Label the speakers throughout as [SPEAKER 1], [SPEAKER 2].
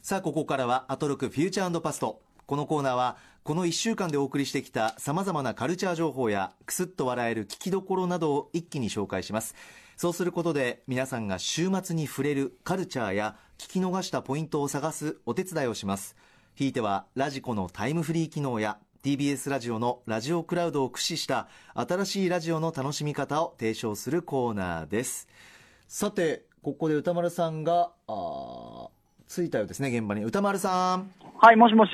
[SPEAKER 1] さあ、ここからは、アトロクフューチャーパスト。このコーナーは、この1週間でお送りしてきた様々なカルチャー情報や、クスッと笑える聞きどころなどを一気に紹介します。そうすることで、皆さんが週末に触れるカルチャーや、聞き逃したポイントを探すお手伝いをします。ひいては、ラジコのタイムフリー機能や、TBS ラジオのラジオクラウドを駆使した新しいラジオの楽しみ方を提唱するコーナーです。さて、ここで歌丸さんが、あー着いたようですね、現場に。歌丸さん、
[SPEAKER 2] はい、もしもし、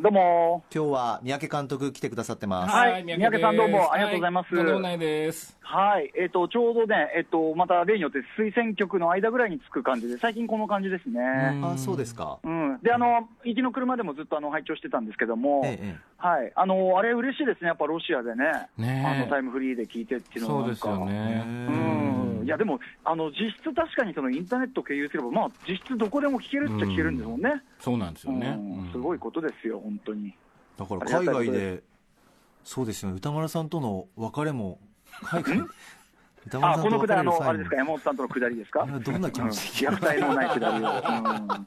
[SPEAKER 2] どうも。
[SPEAKER 1] 今日は三宅監督来てくださってます。
[SPEAKER 2] はい三宅さんどうもありがとうございます
[SPEAKER 3] はとんでもないです。
[SPEAKER 2] はい、えっ、と、ちょうどね、えっ、と、また例によって推薦曲の間ぐらいにつく感じで、最近この感じですね。
[SPEAKER 1] あ、そうですか。
[SPEAKER 2] うん。で、あの、行きの車でもずっとあの、拝聴してたんですけども、
[SPEAKER 1] ええええ
[SPEAKER 2] はい。あの、あれ嬉しいですね、やっぱロシアでね。
[SPEAKER 3] ねえ
[SPEAKER 2] あの、タイムフリーで聞いてっていうのはなんか。
[SPEAKER 3] そうですよね。
[SPEAKER 2] うん。いや、でも、あの、実質確かにそのインターネット経由すれば、まあ、実質どこでも聞けるっちゃ聞けるんですもんね。
[SPEAKER 3] そうなんですよね。
[SPEAKER 2] うんすごいことですよ、本当に。
[SPEAKER 1] だから海外で、そうですよね、歌丸さんとの別れも、海外、
[SPEAKER 2] あ、ことのくだり、あの、あれですか、山本さんとのくだりですか？
[SPEAKER 1] どんな気持ち
[SPEAKER 2] うん虐待のないくだりを。うん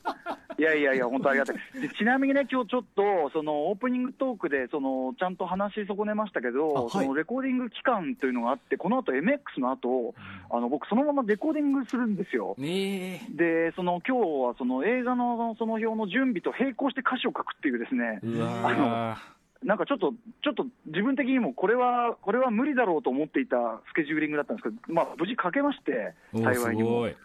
[SPEAKER 2] いやいやいや、本当ありがたい。でちなみにね、今日ちょっと、そのオープニングトークで、そのちゃんと話し損ねましたけど、そのレコーディング期間というのがあって、この後 MX の後、あの僕、そのままレコーディングするんですよ。
[SPEAKER 3] ね
[SPEAKER 2] で、その今日はその映画のその表の準備と並行して歌詞を書くっていうですね
[SPEAKER 3] え。、うわ
[SPEAKER 2] なんかちょっと、ちょっと自分的にもこれは、これは無理だろうと思っていたスケジューリングだったんですけど、まあ、無事書けまして、幸いにも。えー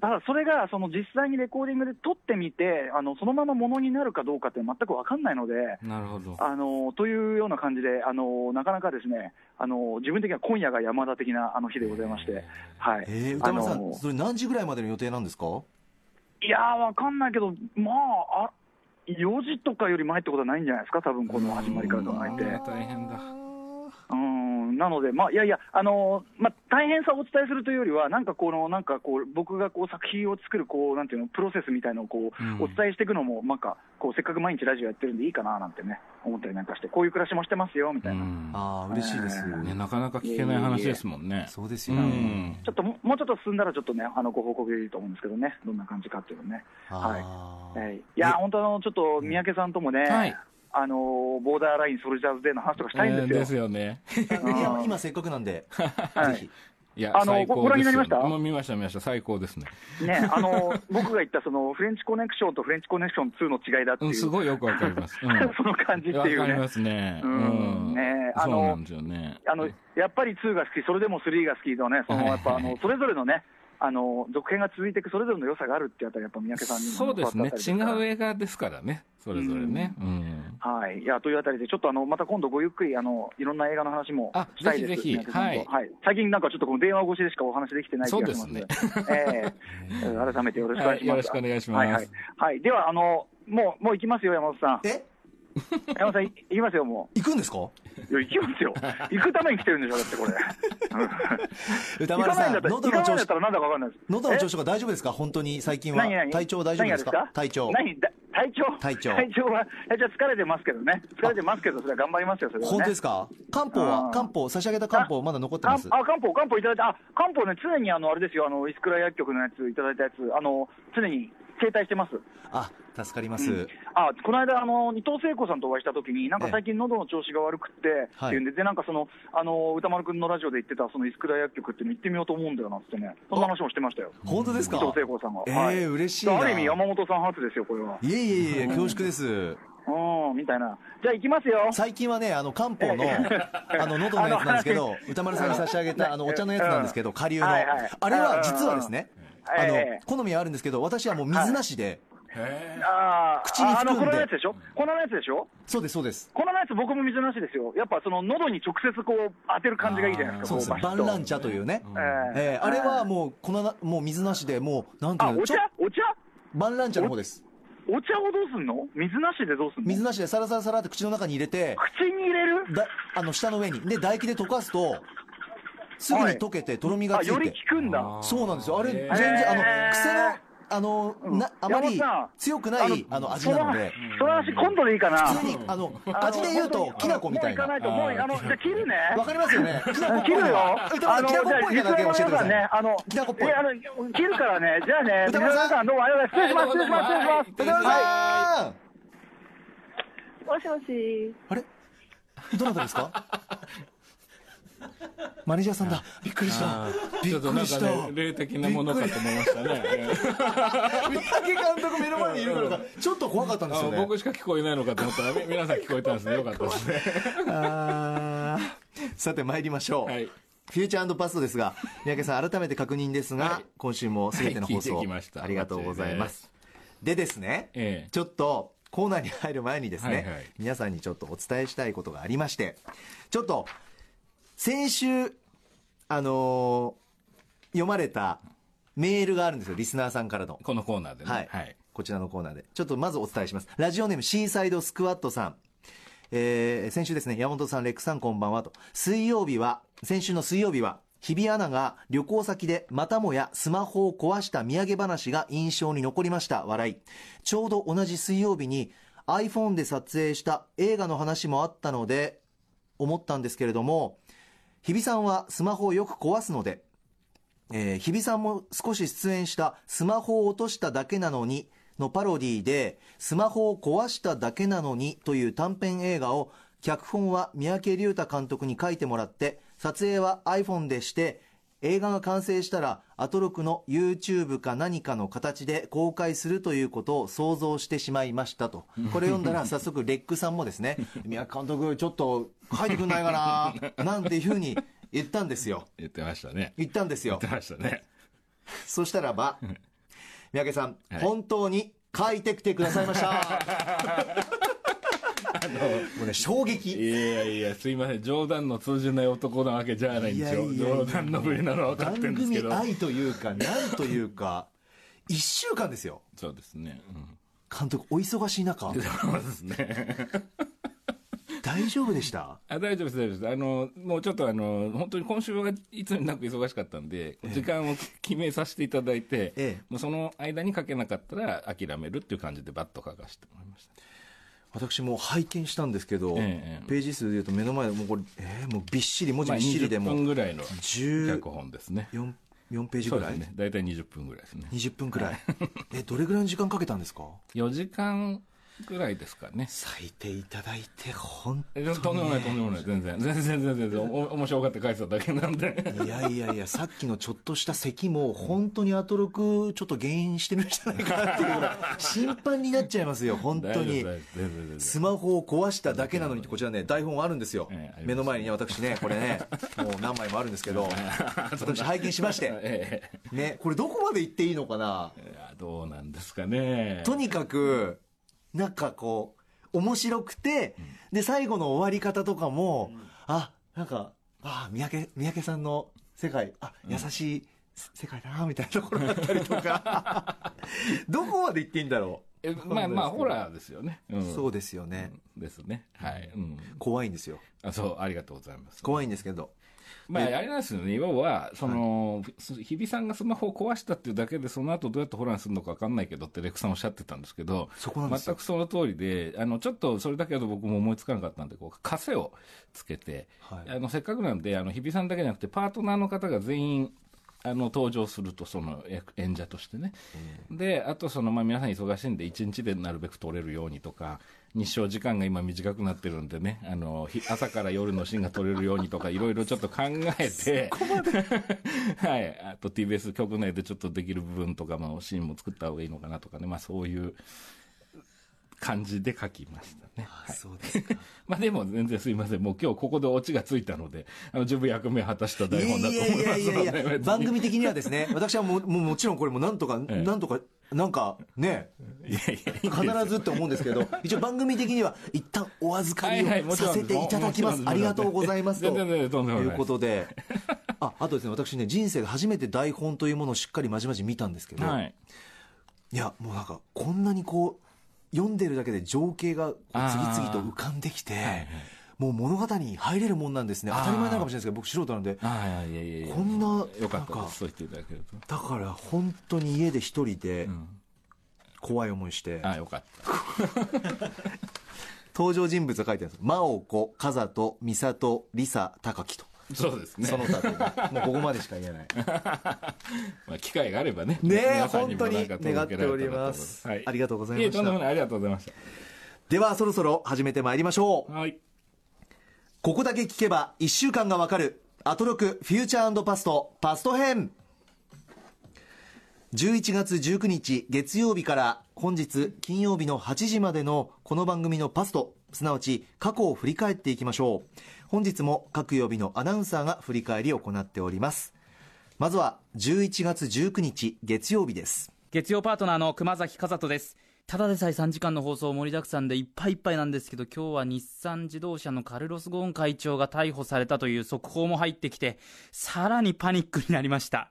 [SPEAKER 2] ただそれがその実際にレコーディングで撮ってみて、あのそのままものになるかどうかって全く分かんないので、
[SPEAKER 3] なるほど。
[SPEAKER 2] あのというような感じで、あのなかなかですね、あの自分的には今夜が山田的なあの日でございまして、はい、
[SPEAKER 1] えー、歌丸さ
[SPEAKER 2] あの
[SPEAKER 1] ん、それ何時ぐらいまでの予定なんですか？
[SPEAKER 2] いやー、分かんないけど、まああ、4時とかより前ってことはないんじゃないですか、多分この始まりから考えて。
[SPEAKER 3] 大変だ。
[SPEAKER 2] うんなので、まあ、いやいや、あのまあ、大変さをお伝えするというよりは、なんかこの、なんかこう、僕がこう作品を作るこう、なんていうの、プロセスみたいのをこう、
[SPEAKER 3] うん
[SPEAKER 2] お伝えしていくのも、なんかこう、せっかく毎日ラジオやってるんでいいかななんてね、思ったりなんかして、こういう暮らしもしてますよみたいな、
[SPEAKER 3] うん
[SPEAKER 1] ああ、嬉しいです。
[SPEAKER 3] ね、なかなか聞けない話ですもんね。う
[SPEAKER 1] そうですよね。
[SPEAKER 3] ん。
[SPEAKER 2] ちょっとももうちょっと進んだら、ちょっとね、あのご報告できると思うんですけどね、どんな感じかっていうのね。はい、いや、本当あの、ちょっと三宅さんともね、
[SPEAKER 3] はい
[SPEAKER 2] あのボーダーラインソルジャーズデーの話とかしたいん
[SPEAKER 3] えー
[SPEAKER 2] ですよ。
[SPEAKER 3] ですよね。
[SPEAKER 1] 今せっかくなんで、
[SPEAKER 2] はい
[SPEAKER 1] ぜひ。
[SPEAKER 3] いや、
[SPEAKER 2] あのご覧になりました？
[SPEAKER 3] もう見ました、見ました。最高ですね。
[SPEAKER 2] ね、あの 僕が言ったそのフレンチコネクションとフレンチコネクション2の違いだっていう、
[SPEAKER 3] うん、すごいよくわかります。うん。
[SPEAKER 2] その感じっていうね
[SPEAKER 3] わかりま。すね。
[SPEAKER 2] う
[SPEAKER 3] うんん。
[SPEAKER 2] ねあの
[SPEAKER 3] そうなんですよね。
[SPEAKER 2] あのやっぱり2が好き、それでも3が好きのね、そのやっぱあのそれぞれのね、あの続編が続いていくそれぞれの良さがあるってやったら、やっぱ三宅さんにも
[SPEAKER 3] そうですね。違う映画ですからね。それぞれね。うん。
[SPEAKER 2] はい、いやというあたりで、ちょっとあのまた今度、ごゆっくりあのいろんな映画の話も
[SPEAKER 3] あ
[SPEAKER 2] したいです、
[SPEAKER 3] ぜひぜひ。
[SPEAKER 2] 三宅さんと。
[SPEAKER 3] はい。
[SPEAKER 2] はい、最近なんかちょっとこの電話越しでしかお話できてない気がしますので、ええ。改めてよろしくお願いします。
[SPEAKER 3] はいよろしくお願いします。
[SPEAKER 2] はいはい。はい、ではあの、もうもう行きますよ、山本さん。
[SPEAKER 1] え？
[SPEAKER 2] 山本さん、い行きますよ、も
[SPEAKER 1] 行くんですか？
[SPEAKER 2] う。いや、行きますよ。行くために来てるんでしょ、だってこれ。
[SPEAKER 1] 歌丸さん、喉の調子。喉の調
[SPEAKER 2] 子
[SPEAKER 1] 子が大丈夫ですか？本当に最近は体調大丈夫ですか？体調。
[SPEAKER 2] 何？だ体調？
[SPEAKER 1] 体調
[SPEAKER 2] 体調は、体調は疲れてますけどね。疲れてますけど、それは頑張りますよ、それはね。
[SPEAKER 1] 本当ですか？漢方は漢方、差し上げた漢方まだ残ってます？
[SPEAKER 2] あ、漢方、漢方いただいて、あ、漢方ね、常にあの、あれですよ、あの、石倉薬局のやつ、いただいたやつ、あの、常に携帯してます。
[SPEAKER 1] あ、助かります。
[SPEAKER 2] うんあ、この間、あの、伊藤聖子さんとお会いしたときに、なんか
[SPEAKER 1] ええ
[SPEAKER 2] 最近喉の調子が悪くって、
[SPEAKER 1] はい
[SPEAKER 2] っていうんで、で、なんかその、あの、歌丸くんのラジオで言ってた、その石倉薬局っていうの行ってみようと思うんだよなってね、そんな話もしてましたよ。
[SPEAKER 1] 本当ですか？
[SPEAKER 2] 伊藤聖子さんが。
[SPEAKER 1] ええ
[SPEAKER 2] はい
[SPEAKER 1] 嬉しいな
[SPEAKER 2] ある意味、山本さん初ですよ、これは。
[SPEAKER 1] いえいえいえ、恐縮です。
[SPEAKER 2] うん、みたいな。じゃあ行きますよ。
[SPEAKER 1] 最近はね、あの、漢方の、あの、喉のやつなんですけど、歌丸さんに差し上げた、あの、お茶のやつなんですけど、下流の。あれは実はですね、あの
[SPEAKER 2] ええ、
[SPEAKER 1] 好みはあるんですけど、私はもう水なしで、
[SPEAKER 3] へ
[SPEAKER 2] あー
[SPEAKER 1] 口に含んで。
[SPEAKER 2] ああの、粉のやつでしょ？粉のやつでしょ？
[SPEAKER 1] そうです、そうです。
[SPEAKER 2] 粉のやつ僕も水なしですよ。やっぱその喉に直接こう当てる感じがいいじゃないですか。
[SPEAKER 1] そうです。
[SPEAKER 2] こバ
[SPEAKER 1] ンラン茶というね。
[SPEAKER 2] ええ。
[SPEAKER 1] えー。あれはもう、粉な、もう水なしで、もう、なんてい
[SPEAKER 2] あ、
[SPEAKER 1] うの、
[SPEAKER 2] お茶？お茶？
[SPEAKER 1] バンラン茶の方です。
[SPEAKER 2] お茶をどうすんの？水なしでどうすんの？
[SPEAKER 1] 水なしでサラサラサラって口の中に入れて、
[SPEAKER 2] 口に入れる？
[SPEAKER 1] だあの、下の上に。で、唾液で溶かすと、すぐに溶けて、とろみが
[SPEAKER 2] あ、
[SPEAKER 1] ついて。
[SPEAKER 2] より効くんだ。
[SPEAKER 3] あ
[SPEAKER 1] そうなんですよ。あれ、全然、あの、癖の、あの、
[SPEAKER 2] うん
[SPEAKER 1] な、あまり強くない、あの、味なので、
[SPEAKER 2] その話今度でいいかな。
[SPEAKER 1] 普通に、あの、味で言うと、きな粉みたいな。
[SPEAKER 2] もういかないと、もう、あの、じゃあ切るね。
[SPEAKER 1] わかりますよね。
[SPEAKER 2] 切るよ。
[SPEAKER 1] 歌丸さん、きな粉っぽいのだけ教えてください。
[SPEAKER 2] ね、あの、
[SPEAKER 1] きな粉っぽい
[SPEAKER 2] えあの、切るからね、じゃあね、
[SPEAKER 1] 歌丸さん？
[SPEAKER 2] 皆さんどうもありがとうございます。失礼します、失礼します、失礼します。
[SPEAKER 1] 歌丸さん
[SPEAKER 4] もしもし。
[SPEAKER 1] あれ？どなたですか？マネージャーさんだ。びっくりした。びっ
[SPEAKER 3] ちょっとなんか
[SPEAKER 1] くりした。
[SPEAKER 3] ね、霊的なものかと思いましたね。
[SPEAKER 1] 三宅監督目の前にいるからか、ちょっと怖かったんです
[SPEAKER 3] あ
[SPEAKER 1] よね。
[SPEAKER 3] 僕しか聞こえないのかと思ったら、み 皆さん聞こえたんですね。よかったですね。
[SPEAKER 1] さて参りましょう。
[SPEAKER 3] はい。
[SPEAKER 1] フューチャーパストですが、三宅さん、改めて確認ですが、
[SPEAKER 3] はい
[SPEAKER 1] 今週もすべての放送、
[SPEAKER 3] はい聞いてきました
[SPEAKER 1] ありがとうございます。でですね、
[SPEAKER 3] ええ
[SPEAKER 1] ちょっとコーナーに入る前にですね、
[SPEAKER 3] はいはい
[SPEAKER 1] 皆さんにちょっとお伝えしたいことがありまして、ちょっと、先週、あのー読まれたメールがあるんですよ、リスナーさんからの。
[SPEAKER 3] このコーナーでね。
[SPEAKER 1] はい、
[SPEAKER 3] はい。
[SPEAKER 1] こちらのコーナーで。ちょっとまずお伝えします。ラジオネームシーサイドスクワットさん。えー先週ですね、山本さん、レックさんこんばんはと。水曜日は、先週の水曜日は、日比アナが旅行先でまたもやスマホを壊した土産話が印象に残りました。笑い。ちょうど同じ水曜日に iPhone で撮影した映画の話もあったので、思ったんですけれども、日比さんはスマホをよく壊すので、えー日比さんも少し出演した「スマホを落としただけなのに」のパロディで「スマホを壊しただけなのに」という短編映画を脚本は三宅隆太監督に書いてもらって撮影は iPhone でして映画が完成したらアトロクの YouTube か何かの形で公開するということを想像してしまいましたとこれ読んだら 早速レックさんもですね三宅監督ちょっと書いてくんないかな？なんていうふうに言ったんですよ
[SPEAKER 3] 言ってましたね。
[SPEAKER 1] 言ったんですよ
[SPEAKER 3] 言ってましたね。
[SPEAKER 1] そしたらば、三宅さん、
[SPEAKER 3] はい
[SPEAKER 1] 本当に書いてきてくださいました。もうね、衝撃。
[SPEAKER 3] いやいや、すいません。冗談の通じない男なわけじゃないんですよ。冗談のぶりなのは分かってるんですけど。
[SPEAKER 1] 番組愛というか、なんというか、一週間ですよ。
[SPEAKER 3] そうですね。うん
[SPEAKER 1] 監督、お忙しい中、
[SPEAKER 3] そうですね。
[SPEAKER 1] 大丈夫でした？
[SPEAKER 3] あ大丈夫です、大丈夫です。あの、もうちょっとあの、本当に今週はいつになく忙しかったんで、時間を決めさせていただいて、
[SPEAKER 1] ええ
[SPEAKER 3] もうその間に書けなかったら諦めるっていう感じでバッと書かせてもらいました。
[SPEAKER 1] 私も拝見したんですけど、
[SPEAKER 3] ええ
[SPEAKER 1] ページ数でいうと目の前でもうこれ、えーもうびっしり、文字
[SPEAKER 3] まあ、
[SPEAKER 1] びっしりで
[SPEAKER 3] 20
[SPEAKER 1] も
[SPEAKER 3] 分ぐらいの
[SPEAKER 1] 14
[SPEAKER 3] 脚本ですね。
[SPEAKER 1] 4ページぐらい、
[SPEAKER 3] ね。大体20分ぐらいですね。
[SPEAKER 1] 20分くらい。え、どれぐらいの時間かけたんですか
[SPEAKER 3] ？4時間ぐらいですかね。
[SPEAKER 1] 咲いていただいて、本当
[SPEAKER 3] え
[SPEAKER 1] に。
[SPEAKER 3] とんでもない、とんでもない。全然。全然、全然、全然。お面白がって書いてただけなんで。
[SPEAKER 1] いやいやいや、さっきのちょっとした咳も、本当にアトロク、ちょっと原因してるんじゃないかなっていうぐらい、心配になっちゃいますよ、本当にスマホを壊しただけなのにこちらね、台本あるんですよ目の前にね、私ね、これね、もう何枚もあるんですけど、私拝見しまして、
[SPEAKER 3] ええ
[SPEAKER 1] ね、これどこまで言っていいのかな。
[SPEAKER 3] どうなんですかね。
[SPEAKER 1] とにかく、なんかこう、面白くて、で、最後の終わり方とかも、あ、なんか、あ、三宅、三宅さんの世界、あ、優しい世界だな、みたいなところだったりとか、どこまで言っていいんだろ
[SPEAKER 3] えまあまあ、ホラーですよね。う
[SPEAKER 1] う。
[SPEAKER 3] ん
[SPEAKER 1] そうですよね。
[SPEAKER 3] ですね。はい。うん。
[SPEAKER 1] 怖いんですよ。
[SPEAKER 3] あ、そう、ありがとうございます。
[SPEAKER 1] 怖いんですけど。
[SPEAKER 3] まあ、あれなんですよね。要は、その、日比さんがスマホを壊したっていうだけで、その後どうやってホラーにするのか分かんないけどってレクさんおっしゃってたんですけど、全くその通りで、あの、ちょっとそれだけだと僕も思いつかなかったんで、こう、枷をつけて、
[SPEAKER 1] はい。
[SPEAKER 3] あの、せっかくなんで、あの、日比さんだけじゃなくて、パートナーの方が全員、あの登場すると、その役演者としてね、であとその、まあ、皆さん忙しいんで、1日でなるべく撮れるようにとか、日照時間が今、短くなってるんでね、あのひ朝から夜のシーンが撮れるようにとか、いろいろちょっと考えて、はい、あと TBS 局内でちょっとできる部分とかのシーンも作った方がいいのかなとかね、まあ、そういう感じで書きましたね。
[SPEAKER 1] あ
[SPEAKER 3] はい。
[SPEAKER 1] そうですか。
[SPEAKER 3] まあでも全然すいません。もう今日ここでオチがついたので、あの、十分役目を果たした
[SPEAKER 1] い
[SPEAKER 3] 台
[SPEAKER 1] やいや
[SPEAKER 3] 本だと思いますので、
[SPEAKER 1] いやいやいや、
[SPEAKER 3] 別 に
[SPEAKER 1] 番組的にはですね、私はもう、もうもちろんこれもなんとか、
[SPEAKER 3] ええ。
[SPEAKER 1] なんとか、なんか、ね、必ずって思うんですけど、一応番組的には一旦お預かりをさせていただきます。ありがとうございますと。
[SPEAKER 3] い
[SPEAKER 1] いうことで、あ、あとですね、私ね、人生で初めて台本というものをしっかりまじまじ見たんですけど、、
[SPEAKER 3] はいい。
[SPEAKER 1] や、もうなんか、こんなにこう、読んでるだけで情景が次々と浮かんできて、
[SPEAKER 3] はいはい
[SPEAKER 1] もう物語に入れるもんなんですね。当たり前なのかもしれないですけど僕素人なんで。
[SPEAKER 3] ああいやいやいや
[SPEAKER 1] こんな
[SPEAKER 3] よかった
[SPEAKER 1] なんか
[SPEAKER 3] ですそう言っていただけると、
[SPEAKER 1] だから本当に家で一人で
[SPEAKER 3] うん、
[SPEAKER 1] 怖い思いして、
[SPEAKER 3] ああよかった。
[SPEAKER 1] 登場人物が書いてあるんです。真央子風戸美里梨沙高木と、
[SPEAKER 3] そうですね。
[SPEAKER 1] その他というもうここまでしか言えない。
[SPEAKER 3] まあ、機会があればね。
[SPEAKER 1] ね本当に願っております。
[SPEAKER 3] はい、
[SPEAKER 1] ありがとうございました。
[SPEAKER 3] えとんでもない。ありがとうございまし
[SPEAKER 1] ではそろそろ始めてまいりましょう。
[SPEAKER 3] たはい
[SPEAKER 1] ここだけ聞けば1週間がわかる。アトロクフューチャーパストパスト編。11月19日月曜日から本日金曜日の8時までのこの番組のパスト。すなわち過去を振り返っていきましょう。本日も各曜日のアナウンサーが振り返りを行っております。まずは11月19日月曜日です。
[SPEAKER 5] 月曜パートナーの熊崎和人です。ただでさえ3時間の放送盛りだくさんでいっぱいいっぱいなんですけど今日は日産自動車のカルロス・ゴーン会長が逮捕されたという速報も入ってきてさらにパニックになりました。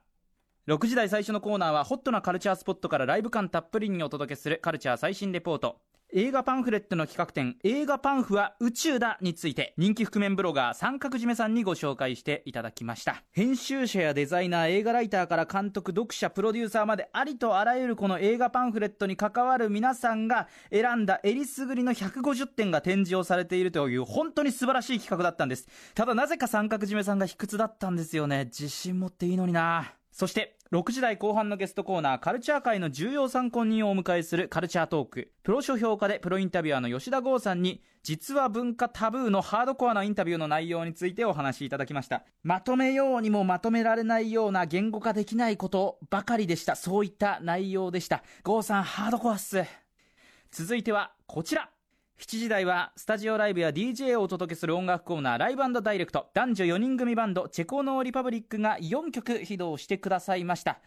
[SPEAKER 5] 6時台最初のコーナーはホットなカルチャースポットからライブ感たっぷりにお届けするカルチャー最新レポート。映画パンフレットの企画展映画パンフは宇宙だについて人気覆面ブロガー三角締めさんにご紹介していただきました。編集者やデザイナー映画ライターから監督読者プロデューサーまでありとあらゆるこの映画パンフレットに関わる皆さんが選んだえりすぐりの150点が展示をされているという本当に素晴らしい企画だったんです。ただなぜか三角締めさんが卑屈だったんですよね。自信持っていいのにな。そして6時台後半のゲストコーナーカルチャー界の重要参考人をお迎えするカルチャートーク。プロ書評家でプロインタビュアーの吉田剛さんに実は文化タブーのハードコアなインタビューの内容についてお話しいただきました。まとめようにもまとめられないような言語化できないことばかりでした。そういった内容でした。剛さんハードコアっす。続いてはこちら。7時台はスタジオライブや DJ をお届けする音楽コーナーライブダイレクト。男女4人組バンドチェコノーリパブリックが4曲披露してくださいました。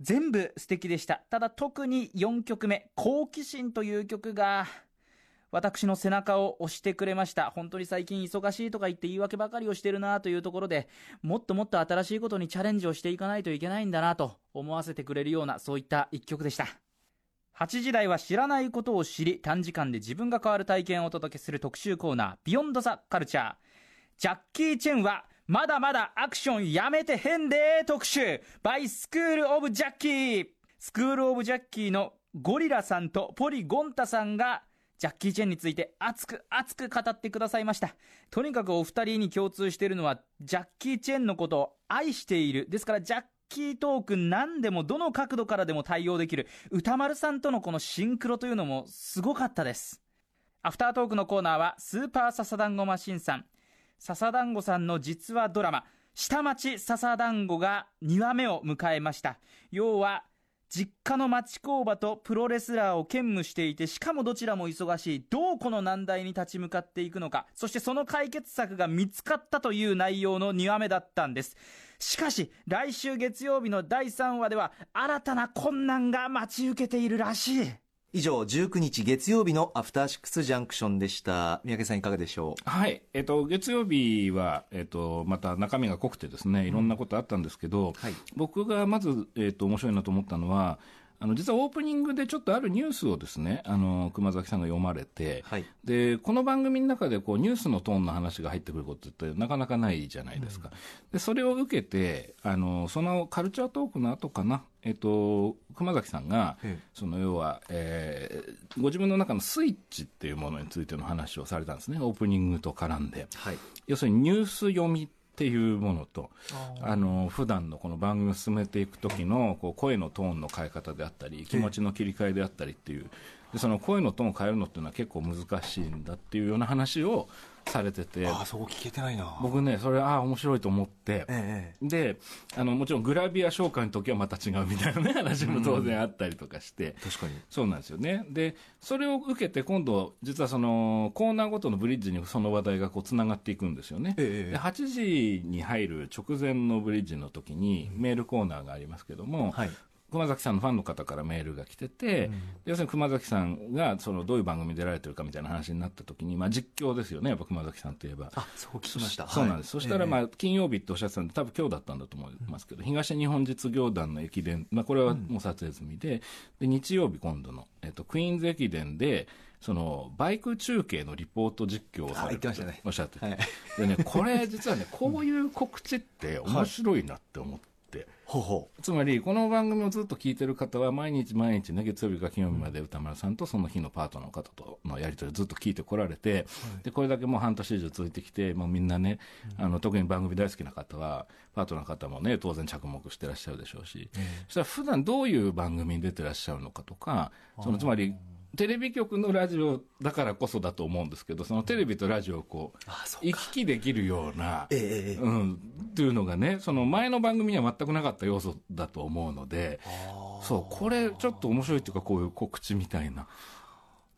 [SPEAKER 5] 全部素敵でした。ただ特に4曲目「好奇心」という曲が私の背中を押してくれました。本当に最近忙しいとか言って言い訳ばかりをしてるなというところでもっともっと新しいことにチャレンジをしていかないといけないんだなと思わせてくれるようなそういった一曲でした。8時台は知らないことを知り短時間で自分が変わる体験をお届けする特集コーナー「ビヨンド・ザ・カルチャー」ジャッキー・チェンはまだまだアクションやめてへんで特集。By スクール・オブ・ジャッキースクール・オブ・ジャッキーのゴリラさんとポリ・ゴンタさんがジャッキー・チェンについて熱く熱く語ってくださいました。とにかくお二人に共通しているのはジャッキー・チェンのことを愛している。ですからジャッキートーク何でもどの角度からでも対応できる歌丸さんとのこのシンクロというのもすごかったです。アフタートークのコーナーはスーパーササダンゴマシンさん。笹団子さんの実話ドラマ。下町笹団子が2話目を迎えました。要は実家の町工場とプロレスラーを兼務していてしかもどちらも忙しい。どうこの難題に立ち向かっていくのか。そしてその解決策が見つかったという内容の2話目だったんです。しかし来週月曜日の第3話では新たな困難が待ち受けているらしい。
[SPEAKER 1] 以上19日月曜日のアフターシックスジャンクションでした。三宅さんいかがでしょう？
[SPEAKER 3] はい、えっと、月曜日は、えっと、また中身が濃くてですね、いろんなことあったんですけど、
[SPEAKER 1] はい。
[SPEAKER 3] 僕がまず、えっと、面白いなと思ったのは、あの実はオープニングでちょっとあるニュースをですね、あの熊崎さんが読まれて、
[SPEAKER 1] はい。
[SPEAKER 3] でこの番組の中でこうニュースのトーンの話が入ってくることってなかなかないじゃないですか、でそれを受けてあのそのカルチャートークの後かな、えっと、熊崎さんが
[SPEAKER 1] ええ。
[SPEAKER 3] その要は、えーご自分の中のスイッチっていうものについての話をされたんですね。オープニングと絡んで。
[SPEAKER 1] はい。
[SPEAKER 3] 要するにニュース読みっていうものとあの普段のこの番組を進めていく時のこう声のトーンの変え方であったり気持ちの切り替えであったりっていう。でその声のトーンを変えるのっていうのは結構難しいんだっていうような話をされてて。
[SPEAKER 1] ああそこ聞けてないな。
[SPEAKER 3] 僕ねそれああ面白いと思って。
[SPEAKER 1] ええ
[SPEAKER 3] であのもちろんグラビア紹介の時はまた違うみたいなね話も当然あったりとかして、
[SPEAKER 1] 確かに。
[SPEAKER 3] そうなんですよね。でそれを受けて今度実はそのコーナーごとのブリッジにその話題がこうつながっていくんですよね、
[SPEAKER 1] ええ
[SPEAKER 3] で8時に入る直前のブリッジの時にメールコーナーがありますけども、
[SPEAKER 1] はい
[SPEAKER 3] 熊崎さんのファンの方からメールが来てて、要するに熊崎さんがそのどういう番組に出られてるかみたいな話になった時に、まあ、実況ですよね、やっぱ熊崎さんといえば。
[SPEAKER 1] あそう聞きました。
[SPEAKER 3] そうなんです、
[SPEAKER 1] はい。
[SPEAKER 3] そしたら、まあ、金曜日っておっしゃってたんで、多分今日だったんだと思いますけど、東日本実業団の駅伝、まあ、これはもう撮影済みで、で日曜日、今度の、えっと、クイーンズ駅伝で、そのバイク中継のリポート実況をされておっしゃってて、
[SPEAKER 1] はい。
[SPEAKER 3] でね、これ、実はね、こういう告知って面白いなって思って。
[SPEAKER 1] ほうほ
[SPEAKER 3] つまり、この番組をずっと聞いてる方は、毎日毎日ね、月曜日か金曜日まで歌丸さんとその日のパートナーの方とのやり取りをずっと聞いてこられて、で、これだけもう半年以上続いてきて、もうみんなね、あの、特に番組大好きな方は、パートナーの方もね、当然着目してらっしゃるでしょうし、そしたら普段どういう番組に出てらっしゃるのかとか、その、つまり、テレビ局のラジオだからこそだと思うんですけど、そのテレビとラジオをこう、
[SPEAKER 1] あそう
[SPEAKER 3] 行き来できるような、
[SPEAKER 1] ええええ
[SPEAKER 3] うん、っていうのがね、その前の番組には全くなかった要素だと思うので、そう、これちょっと面白いっていうか、こういう告知みたいな、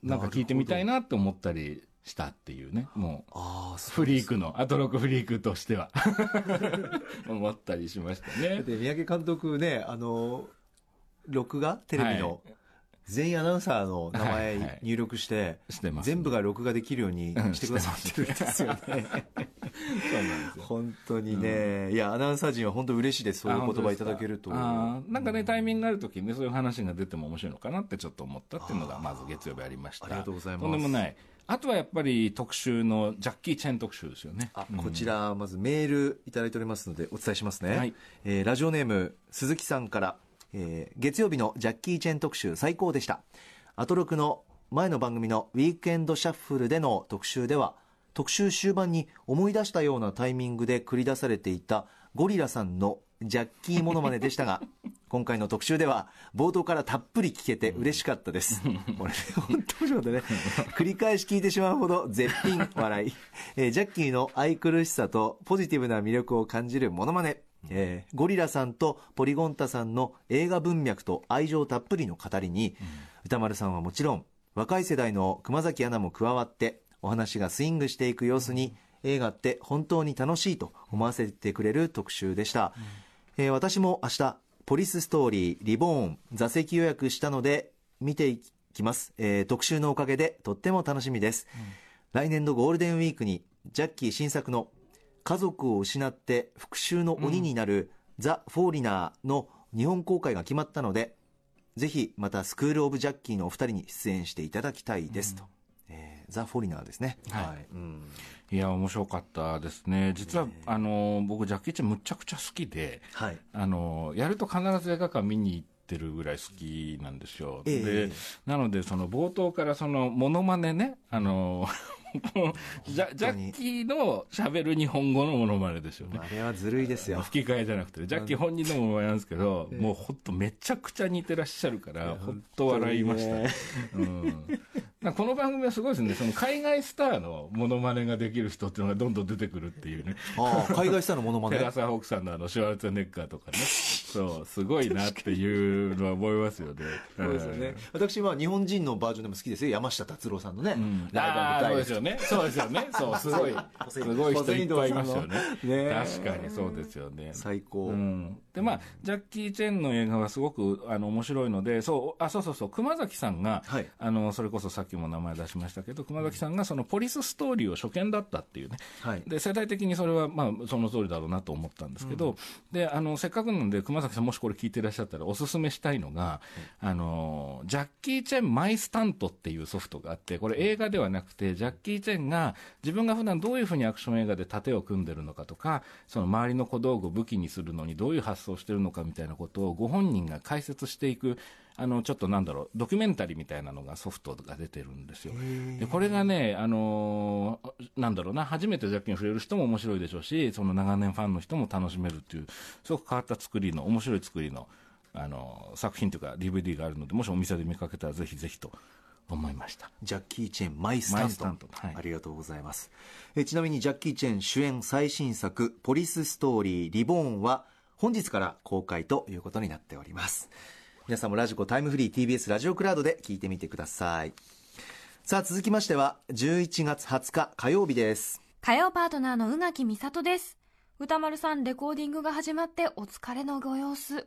[SPEAKER 3] なんか聞いてみたいなって思ったりしたっていうね、もうフリークの、アトロクフリークとしては、思ったりしましたね。
[SPEAKER 1] で三宅監督ねあの録画？テレビの、
[SPEAKER 3] はい
[SPEAKER 1] 全員アナウンサーの名
[SPEAKER 3] はいはい
[SPEAKER 1] 前入力して、
[SPEAKER 3] してます
[SPEAKER 1] 全部が録画できるようにしてくださってるんですよね。
[SPEAKER 3] そうなんですよ。
[SPEAKER 1] 本当にね、いや、アナウンサー陣は本当嬉しいです。そういう
[SPEAKER 3] あ
[SPEAKER 1] 言葉いただけると。
[SPEAKER 3] なんかね、タイミングがあるときにね、そういう話が出ても面白いのかなってちょっと思ったっていうのが、まず月曜日ありました。
[SPEAKER 1] ありがとうございます
[SPEAKER 3] とんでもない。あとはやっぱり特集のジャッキー・チェン特集ですよね。
[SPEAKER 1] あこちら、まずメールいただいておりますので、お伝えしますね。
[SPEAKER 3] はい
[SPEAKER 1] えーラジオネーム、鈴木さんから、えー月曜日のジャッキー・チェン特集最高でした。アトロクの前の番組のウィークエンドシャッフルでの特集では、特集終盤に思い出したようなタイミングで繰り出されていたゴリラさんのジャッキーモノマネでしたが、今回の特集では冒頭からたっぷり聞けて嬉しかったです。これね、本当面白ね。繰り返し聞いてしまうほど絶品笑い。えージャッキーの愛くるしさとポジティブな魅力を感じるモノマネ。えーゴリラさんとポリゴンタさんの映画文脈と愛情たっぷりの語りに、歌丸さんはもちろん、若い世代の熊崎アナも加わって、お話がスイングしていく様子に、映画って本当に楽しいと思わせてくれる特集でした。えー私も明日、ポリスストーリー、リボーン、座席予約したので、見ていきます。えー特集のおかげでとっても楽しみです。来年のゴールデンウィークに、ジャッキー新作の家族を失って復讐の鬼になる、ザ・フォーリナーの日本公開が決まったので、ぜひまたスクール・オブ・ジャッキーのお二人に出演していただきたいですと。えーザ・フォーリナーですね。
[SPEAKER 3] はい
[SPEAKER 1] うん
[SPEAKER 3] いや、面白かったですね。実は、あの、僕、ジャッキー・チェンむちゃくちゃ好きで、
[SPEAKER 1] はい。
[SPEAKER 3] あの、やると必ず映画館見に行ってるぐらい好きなんですよ。
[SPEAKER 1] ええ
[SPEAKER 3] で、なので、その冒頭からその、モノマネね、あの、ジャジャッキーの喋る日本語のモノマネですよね。
[SPEAKER 1] あれはずるいですよ。
[SPEAKER 3] 吹き替えじゃなくて、ジャッキー本人のものまねなんですけど、もう本当めちゃくちゃ似てらっしゃるから、本当笑いました。うん。この番組はすごいですね。その海外スターのモノマネができる人っていうのがどんどん出てくるっていうね。
[SPEAKER 1] ああ、海外スターのものまね
[SPEAKER 3] テ。ラサ・ホークさんのあの、シュワルツェネッガーとかね。そう、すごいなっていうのは思いますよね。
[SPEAKER 1] そうですよね。私は日本人のバージョンでも好きですよ。山下達郎さんのね。
[SPEAKER 3] うん。
[SPEAKER 1] ライバー舞台
[SPEAKER 3] そうですよね。そうですよね。そう、すごい、すごい人いっぱいいますよね。
[SPEAKER 1] ね
[SPEAKER 3] 確かにそうですよね。
[SPEAKER 1] 最高。
[SPEAKER 3] うん、でまあジャッキー・チェンの映画はすごくあの面白いのでそうあそうそうそう熊崎さんが、
[SPEAKER 1] はい
[SPEAKER 3] あのそれこそさっきも名前出しましたけど熊崎さんがそのポリスストーリーを初見だったっていうね
[SPEAKER 1] はい。
[SPEAKER 3] で世代的にそれはまあその通りだろうなと思ったんですけど、であのせっかくなんで熊崎さんもしこれ聞いていらっしゃったらおすすめしたいのが、あのジャッキー・チェンマイスタントっていうソフトがあってこれ映画ではなくてジャッキー・チェンが自分が普段どういうふうにアクション映画で盾を組んでるのかとかその周りの小道具を武器にするのにどういう発想をしてるのかみたいなことをご本人が解説していくあのちょっとなんだろうドキュメンタリーみたいなのがソフトが出てるんですよ。でこれがね、あのーなんだろうな、初めてジャッキーに触れる人も面白いでしょうし、その長年ファンの人も楽しめるっていう、すごく変わった作りの、面白い作りの、あのー作品というか DVD があるので、もしお店で見かけたらぜひぜひと思いました。
[SPEAKER 1] ジャッキー・チェンマイスタント
[SPEAKER 3] マイスタントはい。
[SPEAKER 1] ありがとうございます。えちなみにジャッキー・チェン主演最新作「ポリスストーリーリボーン」は本日から公開ということになっております皆さんもラジコタイムフリー TBS ラジオクラウドで聞いてみてください。さあ続きましては11月20日火曜日です。
[SPEAKER 6] 火曜パートナーの宇垣美里です。歌丸さん、レコーディングが始まってお疲れのご様子。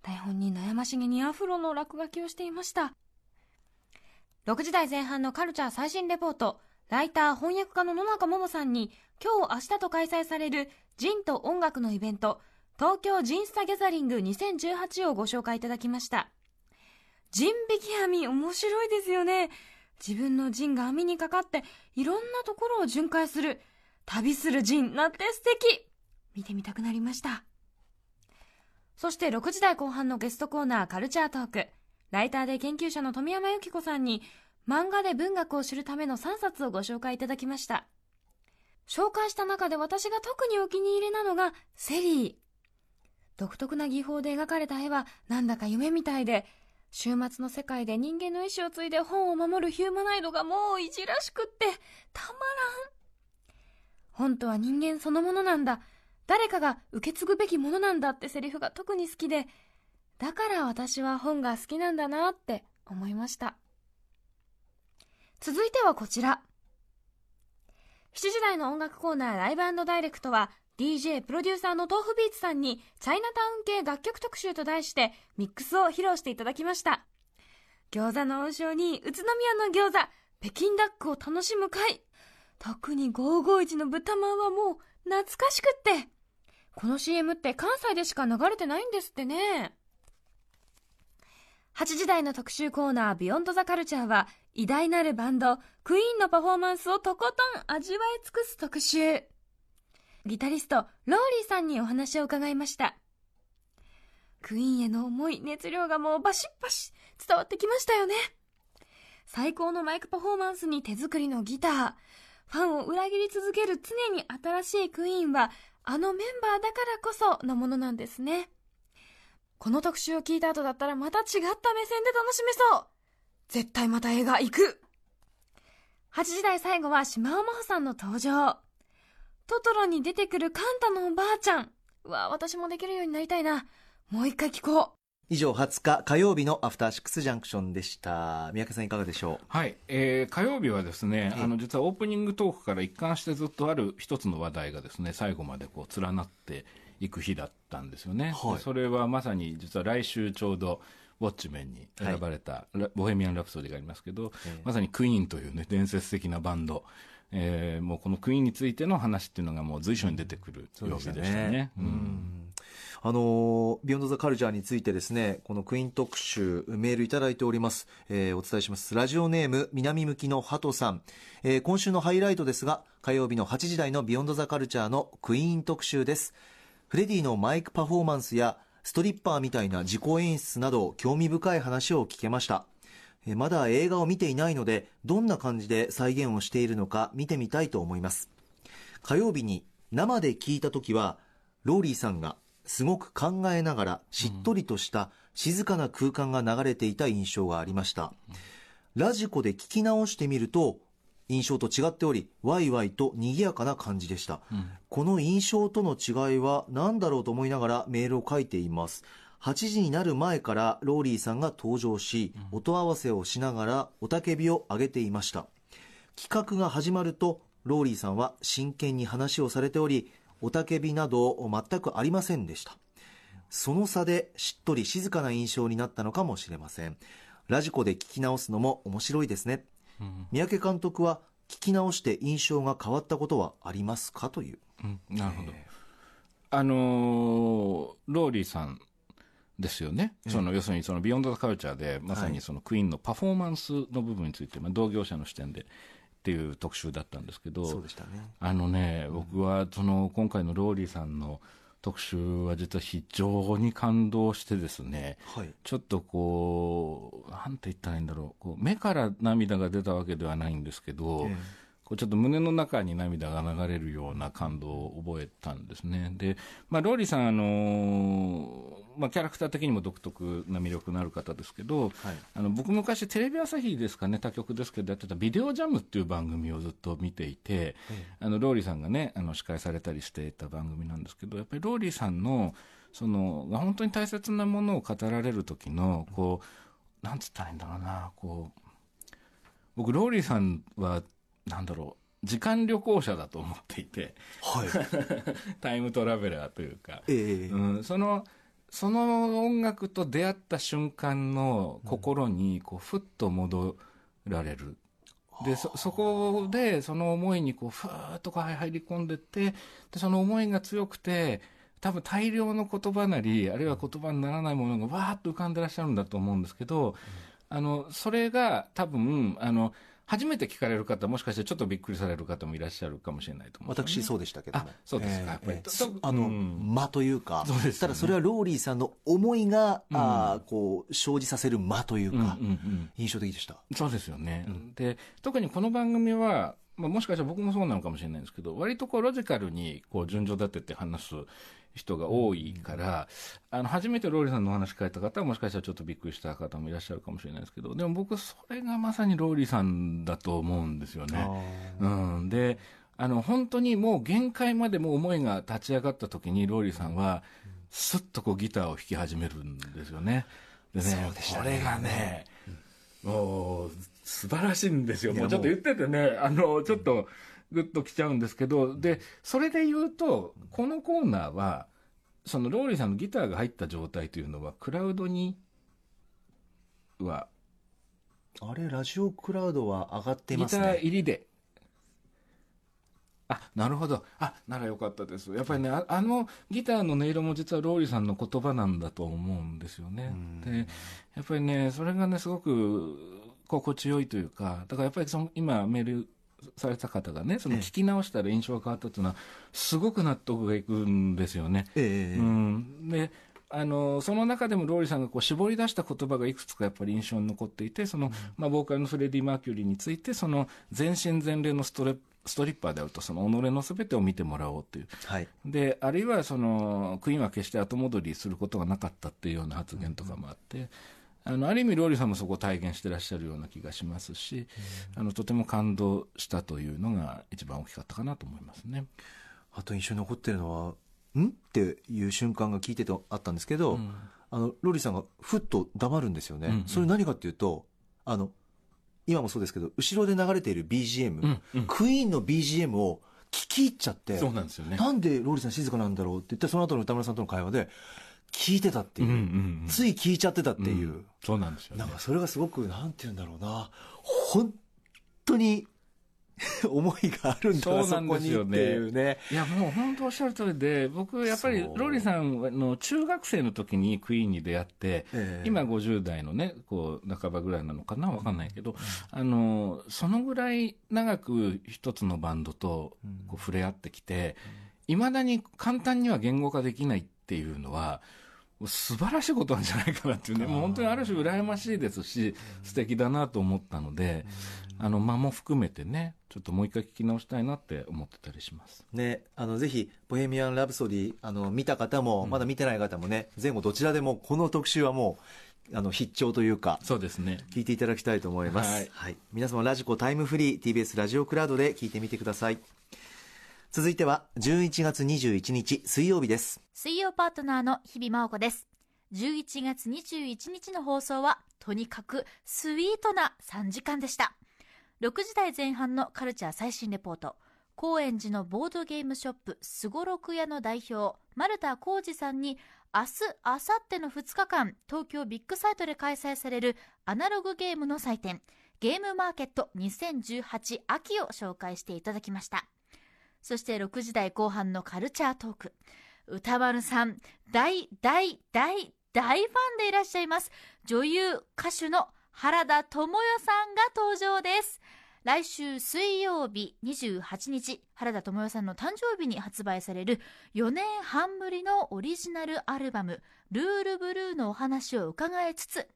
[SPEAKER 6] 台本に悩ましげにアフロの落書きをしていました。6時台前半のカルチャー最新レポート。ライター翻訳家の野中桃さんに今日明日と開催されるジンと音楽のイベント。東京ジンスタギャザリング2018をご紹介いただきました。ジン引き網面白いですよね。自分のジンが網にかかっていろんなところを巡回する旅するジンなんて素敵。見てみたくなりました。そして6時台後半のゲストコーナーカルチャートーク。ライターで研究者の富山由紀子さんに漫画で文学を知るための3冊をご紹介いただきました。紹介した中で私が特にお気に入りなのがセリー。独特な技法で描かれた絵はなんだか夢みたいで週末の世界で人間の意志を継いで本を守るヒューマナイドがもういじらしくってたまらん。本とは人間そのものなんだ。誰かが受け継ぐべきものなんだってセリフが特に好きでだから私は本が好きなんだなって思いました。続いてはこちら。7時台の音楽コーナーライブダイレクトは DJ プロデューサーの豆腐ビーツさんにチャイナタウン系楽曲特集と題してミックスを披露していただきました。餃子の王将に宇都宮の餃子北京ダックを楽しむ会。特に551の豚まんはもう懐かしくって。この CM って関西でしか流れてないんですってね。8時台の特集コーナービヨンドザカルチャーは偉大なるバンドクイーンのパフォーマンスをとことん味わい尽くす特集。ギタリストローリーさんにお話を伺いました。クイーンへの思い熱量がもうバシッバシ伝わってきましたよね。最高のマイクパフォーマンスに手作りのギター。ファンを裏切り続ける常に新しいクイーンはあのメンバーだからこそのものなんですね。この特集を聞いた後だったらまた違った目線で楽しめそう。絶対また映画行く !8 時台最後は島尾真帆さんの登場。トトロに出てくるカンタのおばあちゃん。うわ、私もできるようになりたいな。もう一回聞こう。
[SPEAKER 1] 以上20日火曜日のアフターシックスジャンクションでした。三宅さんいかがでしょう？
[SPEAKER 3] はい、えー、火曜日はですね、あの実はオープニングトークから一貫してずっとある一つの話題がですね最後までこう連なっていく日だったんですよね、
[SPEAKER 1] はい。
[SPEAKER 3] それはまさに実は来週ちょうどウォッチメンに選ばれた、ラボヘミアン・ラプソディがありますけど、まさにクイーンというね伝説的なバンドえーもうこのクイーンについての話っていうのがもう随所に出てくる曜日でしたね。
[SPEAKER 1] う
[SPEAKER 3] うん。
[SPEAKER 1] んあのビヨンドザカルチャーについてですねこのクイーン特集メールいただいております、えーお伝えします。ラジオネーム南向きのハトさん、えー今週のハイライトですが火曜日の8時台のビヨンドザカルチャーのクイーン特集です。フレディのマイクパフォーマンスやストリッパーみたいな自己演出など興味深い話を聞けましたえーまだ映画を見ていないのでどんな感じで再現をしているのか見てみたいと思います。火曜日に生で聞いた時はローリーさんがすごく考えながらしっとりとした静かな空間が流れていた印象がありました。ラジコで聞き直してみると印象と違っておりワイワイと賑やかな感じでした、この印象との違いは何だろうと思いながらメールを書いています8時になる前からローリーさんが登場し、音合わせをしながら雄たけびを上げていました。企画が始まるとローリーさんは真剣に話をされており雄たけびなど全くありませんでした。その差でしっとり静かな印象になったのかもしれません。ラジコで聞き直すのも面白いですね、三宅監督は聞き直して印象が変わったことはありますか？という。
[SPEAKER 3] うん。なるほど。あのーローリーさんですよね、その要するにそのビヨンド・ザ・カルチャーで、まさにそのクイーンのパフォーマンスの部分について、まあ、同業者の視点でっていう特集だったんですけど、
[SPEAKER 1] そうでしたね。
[SPEAKER 3] あのね、僕はその今回のローリーさんの特集は実は非常に感動してですね、
[SPEAKER 1] はい。
[SPEAKER 3] ちょっとこう、なんて言ったらいいんだろう、こう目から涙が出たわけではないんですけど、
[SPEAKER 1] え
[SPEAKER 3] こうちょっと胸の中に涙が流れるような感動を覚えたんですね。で、まあ、ローリーさん、あのまあ、キャラクター的にも独特な魅力のある方ですけど、
[SPEAKER 1] はい
[SPEAKER 3] あの僕昔テレビ朝日ですかね他局ですけどやってた「ビデオジャム」っていう番組をずっと見ていて、あのローリーさんがねあの司会されたりしていた番組なんですけどやっぱりローリーさんのそのが本当に大切なものを語られる時のこうなんつったらいいんだろうなこう僕ローリーさんはなんだろう時間旅行者だと思っていて
[SPEAKER 1] はい。
[SPEAKER 3] タイムトラベラーというか、
[SPEAKER 1] ええ。
[SPEAKER 3] うん、そのその音楽と出会った瞬間の心にこうふっと戻られる。でそそこでその思いにこうふーっとこう入り込んでってでその思いが強くて多分大量の言葉なりあるいは言葉にならないものがわーっと浮かんでらっしゃるんだと思うんですけど、あのそれが多分あの初めて聞かれる方もしかしてちょっとびっくりされる方もいらっしゃるかもしれないと思ね。
[SPEAKER 1] 私そうでしたけど
[SPEAKER 3] そうですか。やっぱり。
[SPEAKER 1] えーあの、
[SPEAKER 3] うん。
[SPEAKER 1] 間というか
[SPEAKER 3] そうね。
[SPEAKER 1] ただそれはローリーさんの思いが、
[SPEAKER 3] うん。
[SPEAKER 1] あーこう生じさせる間というか、
[SPEAKER 3] うんうんうん。
[SPEAKER 1] 印象的でした。
[SPEAKER 3] そうですよね、
[SPEAKER 1] うん。
[SPEAKER 3] で特にこの番組は、まあ、もしかしたら僕もそうなのかもしれないんですけど割とこうロジカルにこう順序立てて話す人が多いから、あの初めてローリーさんのお話聞いた方はもしかしたらちょっとびっくりした方もいらっしゃるかもしれないですけどでも僕それがまさにローリーさんだと思うんですよね。うん、であの本当にもう限界までもう思いが立ち上がった時にローリーさんはすっとこうギターを弾き始めるんですよね。でね
[SPEAKER 1] で
[SPEAKER 3] これがね、もう素晴らしいんですよ。もうちょっと言っててね、あのちょっとグッときちゃうんですけど、でそれで言うとこのコーナーはそのローリーさんのギターが入った状態というのはクラウドには
[SPEAKER 1] あれラジオクラウドは上がって
[SPEAKER 3] ギター
[SPEAKER 1] ますね
[SPEAKER 3] 入りで。あ、なるほど。あ、ならよかったです。やっぱりね、ああのギターの音色も実はローリーさんの言葉なんだと思うんですよね。で、やっぱりね、それがね、すごく心地よいというか、だからやっぱりその今メールされた方がね、その聞き直したら印象が変わったというのは、すごく納得がいくんですよね。
[SPEAKER 1] ええ
[SPEAKER 3] うん、であのその中でもローリーさんがこう絞り出した言葉がいくつかやっぱり印象に残っていてその、まあ、ボーカルのフレディ・マーキュリーについてその全身全霊のストレストリッパーであるとその己の全てを見てもらおうという。
[SPEAKER 1] はい。
[SPEAKER 3] であるいはそのクイーンは決して後戻りすることがなかったっていうような発言とかもあって。あのある意味、ローリーさんもそこを体現してらっしゃるような気がしますし、あのとても感動したというのが一番大きかったかなと思いますね。
[SPEAKER 1] あと印象に残ってるのはん？っていう瞬間が聞いててあったんですけど、
[SPEAKER 3] うん。
[SPEAKER 1] あのローリーさんがふっと黙るんですよね、
[SPEAKER 3] うんうん。
[SPEAKER 1] それ何かっていうとあの今もそうですけど後ろで流れている BGM、
[SPEAKER 3] うんうん。
[SPEAKER 1] クイーンの BGM を聞き入っちゃって
[SPEAKER 3] そうなんですよね。
[SPEAKER 1] なんでローリーさん静かなんだろうって言ってその後の歌村さんとの会話で聞いてたっていう、
[SPEAKER 3] うんうんうん。
[SPEAKER 1] つい聞いちゃってたっていう、
[SPEAKER 3] うん。そうなんですよね。
[SPEAKER 1] なんかそれがすごくなんて言うんだろうな。本当に 思いがあるんだな
[SPEAKER 3] そうなん
[SPEAKER 1] こにっていうね。
[SPEAKER 3] いやもう本当おっしゃる通りで僕やっぱりローリーさんの中学生の時にクイーンに出会って、
[SPEAKER 1] ええ。
[SPEAKER 3] 今50代のねこう半ばぐらいなのかなわかんないけど、あのそのぐらい長く一つのバンドとこう触れ合ってきていま、未だに簡単には言語化できないっていうのは素晴らしいことなんじゃないかなっていうね。もう本当にある種羨ましいですし素敵だなと思ったので、あの間も含めてねちょっともう一回聞き直したいなって思ってたりします。
[SPEAKER 1] ね、あのぜひ「ボヘミアン・ラプソディ」あの見た方も、まだ見てない方もね前後どちらでもこの特集はもうあの必聴というか
[SPEAKER 3] そうですね。
[SPEAKER 1] 聞いていただきたいと思います、
[SPEAKER 3] はい。
[SPEAKER 1] 皆様ラジコタイムフリー TBS ラジオクラウドで聞いてみてください続いては11月21日水曜日です。
[SPEAKER 7] 水曜パートナーの日々真央子です。11月21日の放送はとにかくスイートな3時間でした。6時台前半のカルチャー最新レポート。高円寺のボードゲームショップすごろく屋の代表丸田浩二さんに明日明後日の2日間東京ビッグサイトで開催されるアナログゲームの祭典ゲームマーケット2018秋を紹介していただきました。そして6時台後半のカルチャートーク。歌丸さん大大大大ファンでいらっしゃいます。女優歌手の原田知世さんが登場です。来週水曜日28日原田知世さんの誕生日に発売される4年半ぶりのオリジナルアルバム「ルールブルー」のお話を伺いつつ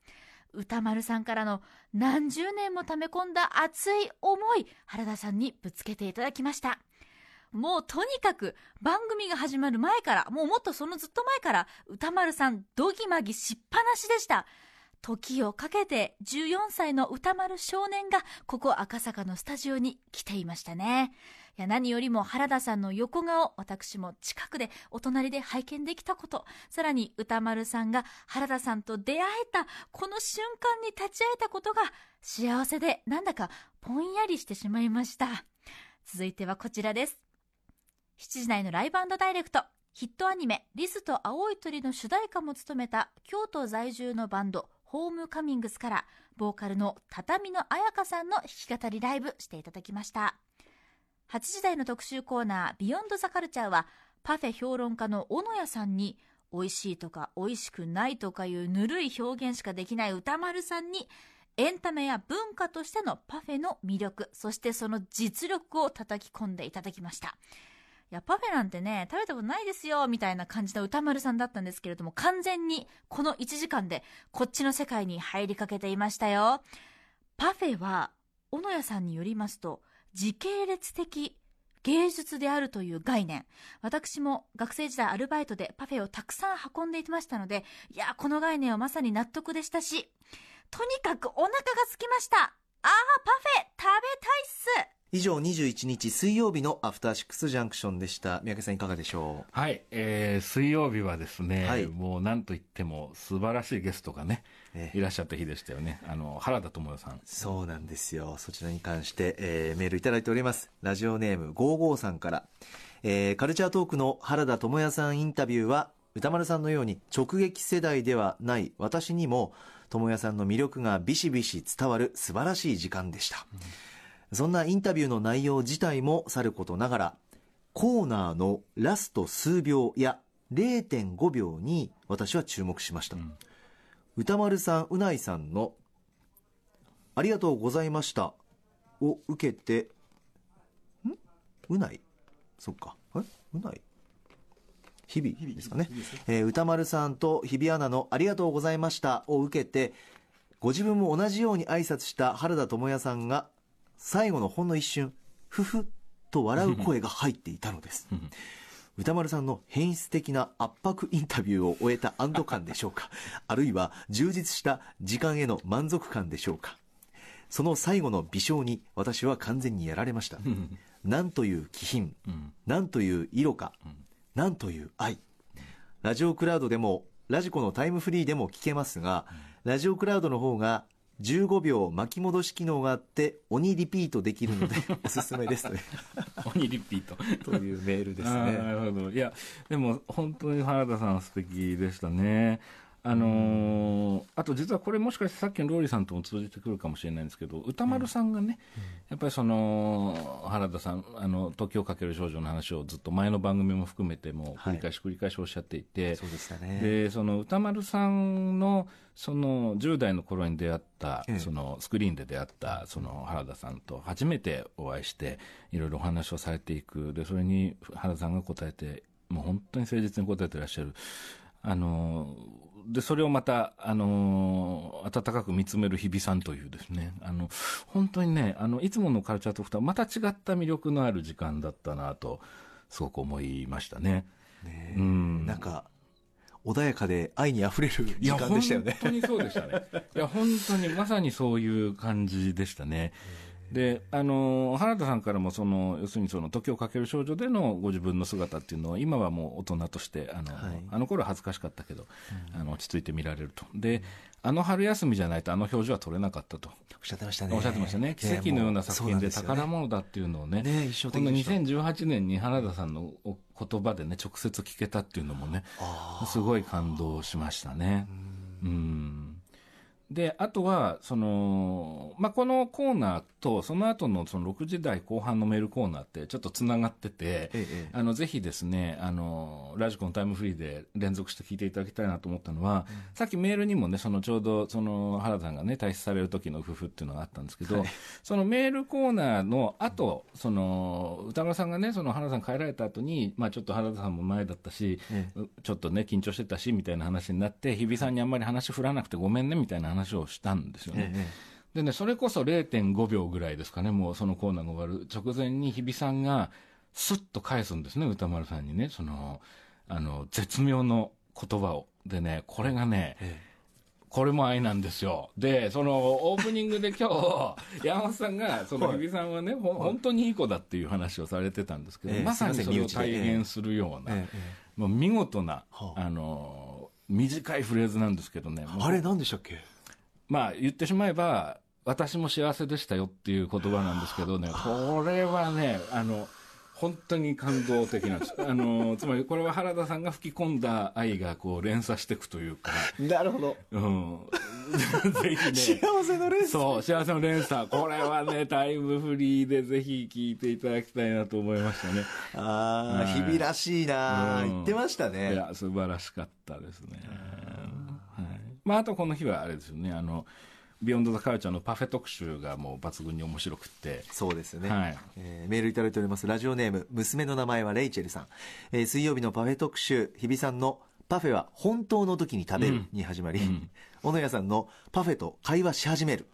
[SPEAKER 7] 歌丸さんからの何十年も溜め込んだ熱い思い原田さんにぶつけていただきました。もうとにかく番組が始まる前から、もうもっとそのずっと前から、歌丸さん、どぎまぎしっぱなしでした。時をかけて14歳の歌丸少年がここ赤坂のスタジオに来ていましたね。いや何よりも原田さんの横顔、私も近くでお隣で拝見できたこと、さらに歌丸さんが原田さんと出会えたこの瞬間に立ち会えたことが幸せでなんだかぼんやりしてしまいました。続いてはこちらです。7時台のライブダイレクト。ヒットアニメ「リスと青い鳥」の主題歌も務めた京都在住のバンドホームカミングスからボーカルの畳野彩香さんの弾き語りライブしていただきました8時台の特集コーナー「ビヨンドザカルチャーはパフェ評論家の小野谷さんに美味しいとか美味しくないとかいうぬるい表現しかできない歌丸さんにエンタメや文化としてのパフェの魅力そしてその実力を叩き込んでいただきましたいやパフェなんてね食べたことないですよみたいな感じの歌丸さんだったんですけれども完全にこの1時間でこっちの世界に入りかけていましたよ。パフェは小野谷さんによりますと時系列的芸術であるという概念。私も学生時代アルバイトでパフェをたくさん運んでいましたのでいやこの概念はまさに納得でしたしとにかくお腹が空きました。ああパフェ食べたいっす。
[SPEAKER 1] 以上21日水曜日のアフターシックスジャンクションでした。三宅さんいかがでしょ
[SPEAKER 3] はい、えー水曜日はですね、
[SPEAKER 1] はい。
[SPEAKER 3] もうなんといっても素晴らしいゲストがね、
[SPEAKER 1] ね
[SPEAKER 3] いらっしゃった日でしたよね。あの、原田智代さん。
[SPEAKER 1] う。そうなんですよ。そちらに関して、えーメールいただいております。ラジオネーム55さんから、えーカルチャートークの原田智也さんインタビューは歌丸さんのように直撃世代ではない私にも智也さんの魅力がビシビシ伝わる素晴らしい時間でした、そんなインタビューの内容自体もさることながらコーナーのラスト数秒や0.5秒に私は注目しました、歌丸さんうないさんの「ありがとうございました」を受けてん？うない？そっか。え？うない？日々ですかね。えー歌丸さんと日比アナの「ありがとうございました」を受けてご自分も同じように挨拶した原田知世さんが最後のほんの一瞬「ふふ」と笑う声が入っていたのです。歌丸さんの変質的な圧迫インタビューを終えた安堵感でしょうか。あるいは充実した時間への満足感でしょうか。その最後の微笑に私は完全にやられました。なんという気品、なんという色か、なんという愛。ラジオクラウドでもラジコのタイムフリーでも聞けますが、ラジオクラウドの方が15秒巻き戻し機能があって鬼リピートできるので おすすめですという
[SPEAKER 3] 鬼リピート。
[SPEAKER 1] というメールです
[SPEAKER 3] あーな
[SPEAKER 1] ね
[SPEAKER 3] るほど。いや、でも本当に原田さん素敵でしたね。あのーあと実はこれもしかしてさっきのローリーさんとも通じてくるかもしれないんですけど、歌丸さんがね、やっぱりその、原田さん、あの、時をかける少女の話をずっと前の番組も含めても繰り返し繰り返しおっしゃっていて、
[SPEAKER 1] そうでしたね。
[SPEAKER 3] でその歌丸さんのその10代の頃に出会った、
[SPEAKER 1] ええ。
[SPEAKER 3] そのスクリーンで出会ったその原田さんと初めてお会いしていろいろお話をされていく。でそれに原田さんが答えてもう本当に誠実に答えてらっしゃる。あのでそれをまたあの温かく見つめる日比さんというですねあの本当にねあのいつものカルチャートークとはまた違った魅力のある時間だったなとすごく思いましたね。
[SPEAKER 1] ね
[SPEAKER 3] うん
[SPEAKER 1] なんか穏やかで愛にあふれる時間でしたよね
[SPEAKER 3] いや、本当にそうでしたね。いや、本当にまさにそういう感じでしたね。で、あの、原田さんからも、その、要するにその、時をかける少女でのご自分の姿っていうのは、今はもう大人として、あの、
[SPEAKER 1] はい
[SPEAKER 3] あの頃は恥ずかしかったけど、あの、落ち着いて見られると。で、あの春休みじゃないとあの表情は取れなかったと。
[SPEAKER 1] おっしゃってましたね
[SPEAKER 3] おっしゃってましたね。奇跡のような作品で宝物だっていうのをね、
[SPEAKER 1] ね印象
[SPEAKER 3] この
[SPEAKER 1] 的でした
[SPEAKER 3] 2018年に原田さんのお言葉でね、直接聞けたっていうのもね、すごい感動しましたね。うん。で、あとは、その、まあ、このコーナーと、その後のその6時台後半のメールコーナーってちょっとつながってて、
[SPEAKER 1] ええ
[SPEAKER 3] あの、ぜひですね、あの、ラジコのタイムフリーで連続して聞いていただきたいなと思ったのは、さっきメールにもね、そのちょうど、その原田さんがね、退出される時の夫婦っていうのがあったんですけど、そのメールコーナーの後、その、歌丸さんがね、その原田さん帰られた後に、まあちょっと原田さんも前だったし、
[SPEAKER 1] え。
[SPEAKER 3] うちょっとね、緊張してたし、みたいな話になって、日比さんにあんまり話振らなくてごめんね、みたいな話をしたんですよね。
[SPEAKER 1] ええ。
[SPEAKER 3] でね、それこそ0.5秒ぐらいですかね、もうそのコーナーが終わる。直前に日比さんが、スッと返すんですね、歌丸さんにね、その、あの、絶妙の言葉を。でね、これがね、
[SPEAKER 1] え
[SPEAKER 3] これも愛なんですよ。で、そのオープニングで今日、山本さんが、その
[SPEAKER 1] はい。
[SPEAKER 3] 日比さんはね、本当にいい子だっていう話をされてたんですけど、
[SPEAKER 1] ええ。
[SPEAKER 3] まさにそれを体現するような、
[SPEAKER 1] ええ
[SPEAKER 3] もう見事な、
[SPEAKER 1] はあ。
[SPEAKER 3] あの、短いフレーズなんですけどね、
[SPEAKER 1] あれ何でしたっけ？
[SPEAKER 3] まあ言ってしまえば、私も幸せでしたよっていう言葉なんですけどね、これはね、あの、本当に感動的なんです。あの、つまりこれは原田さんが吹き込んだ愛がこう連鎖していくというか、
[SPEAKER 1] なるほど。
[SPEAKER 3] うん。ぜひね。
[SPEAKER 1] 幸せのレース。
[SPEAKER 3] そう、幸せの連鎖。これはね、タイムフリーでぜひ聞いていただきたいなと思いましたね。
[SPEAKER 1] ああ、
[SPEAKER 3] はい
[SPEAKER 1] 日々らしいな、
[SPEAKER 3] うん
[SPEAKER 1] 言ってました
[SPEAKER 3] い
[SPEAKER 1] ね。
[SPEAKER 3] や、素晴らしかったですね。はい。まあ、あとこの日はあれですよね、あの、ビヨンド・ザ・カルチャーのパフェ特集がもう抜群に面白くって、
[SPEAKER 1] そうですね、
[SPEAKER 3] はい。
[SPEAKER 1] えーメールいただいております。ラジオネーム娘の名前はレイチェルさん、えー水曜日のパフェ特集日比さんのパフェは本当の時に食べるに始まり、小野谷さんのパフェと会話し始める。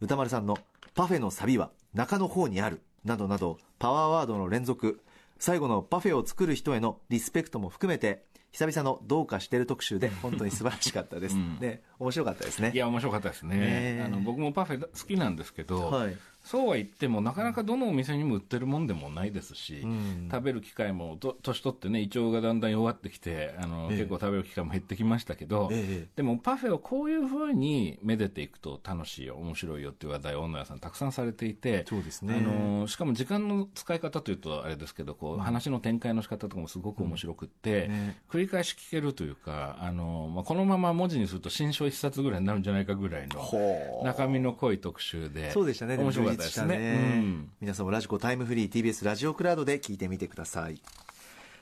[SPEAKER 1] 歌丸さんのパフェのサビは中の方にある。などなどパワーワードの連続。最後のパフェを作る人へのリスペクトも含めて久々のどうかしてる特集で本当に素晴らしかったです、
[SPEAKER 3] ん。
[SPEAKER 1] ね面白かったですね。
[SPEAKER 3] いや、面白かったですね。あの僕もパフェ好きなんですけど、
[SPEAKER 1] はい。
[SPEAKER 3] そうは言っても、なかなかどのお店にも売ってるもんでもないですし、
[SPEAKER 1] ん。
[SPEAKER 3] 食べる機会もと、年取ってね、胃腸がだんだん弱ってきて、あの、
[SPEAKER 1] ええ。
[SPEAKER 3] 結構食べる機会も減ってきましたけど、
[SPEAKER 1] ええ。
[SPEAKER 3] でもパフェをこういうふうにめでていくと楽しいよ、面白いよっていう話題を女屋さんたくさんされていて、
[SPEAKER 1] そうですね。
[SPEAKER 3] あの、しかも時間の使い方というとあれですけど、こう、話の展開の仕方とかもすごく面白くって、
[SPEAKER 1] ね。
[SPEAKER 3] 繰り返し聞けるというか、あの、まあ、このまま文字にすると新書一冊ぐらいになるんじゃないかぐらいの、
[SPEAKER 1] ほう
[SPEAKER 3] 中身の濃い特集で。
[SPEAKER 1] そうでしたね。
[SPEAKER 3] 面白かったですね。
[SPEAKER 1] 充実した
[SPEAKER 3] うん
[SPEAKER 1] 皆さんもラジコタイムフリー TBS ラジオクラウドで聞いてみてください。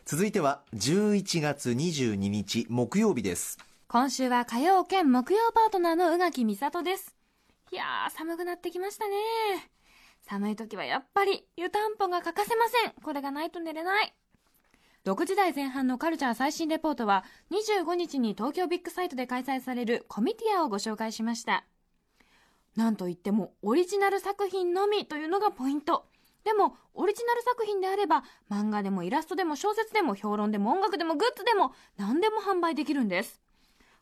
[SPEAKER 1] 続いては11月22日木曜日です。
[SPEAKER 6] 今週は火曜兼木曜パートナーの宇垣美里です。いやー、寒くなってきましたね。寒い時はやっぱり湯たんぽが欠かせません。これがないと寝れない。6時台前半のカルチャー最新レポートは25日に東京ビッグサイトで開催されるコミティアをご紹介しました。なんといってもオリジナル作品のみというのがポイント。でも、オリジナル作品であれば、漫画でもイラストでも小説でも評論でも音楽でもグッズでも何でも販売できるんです。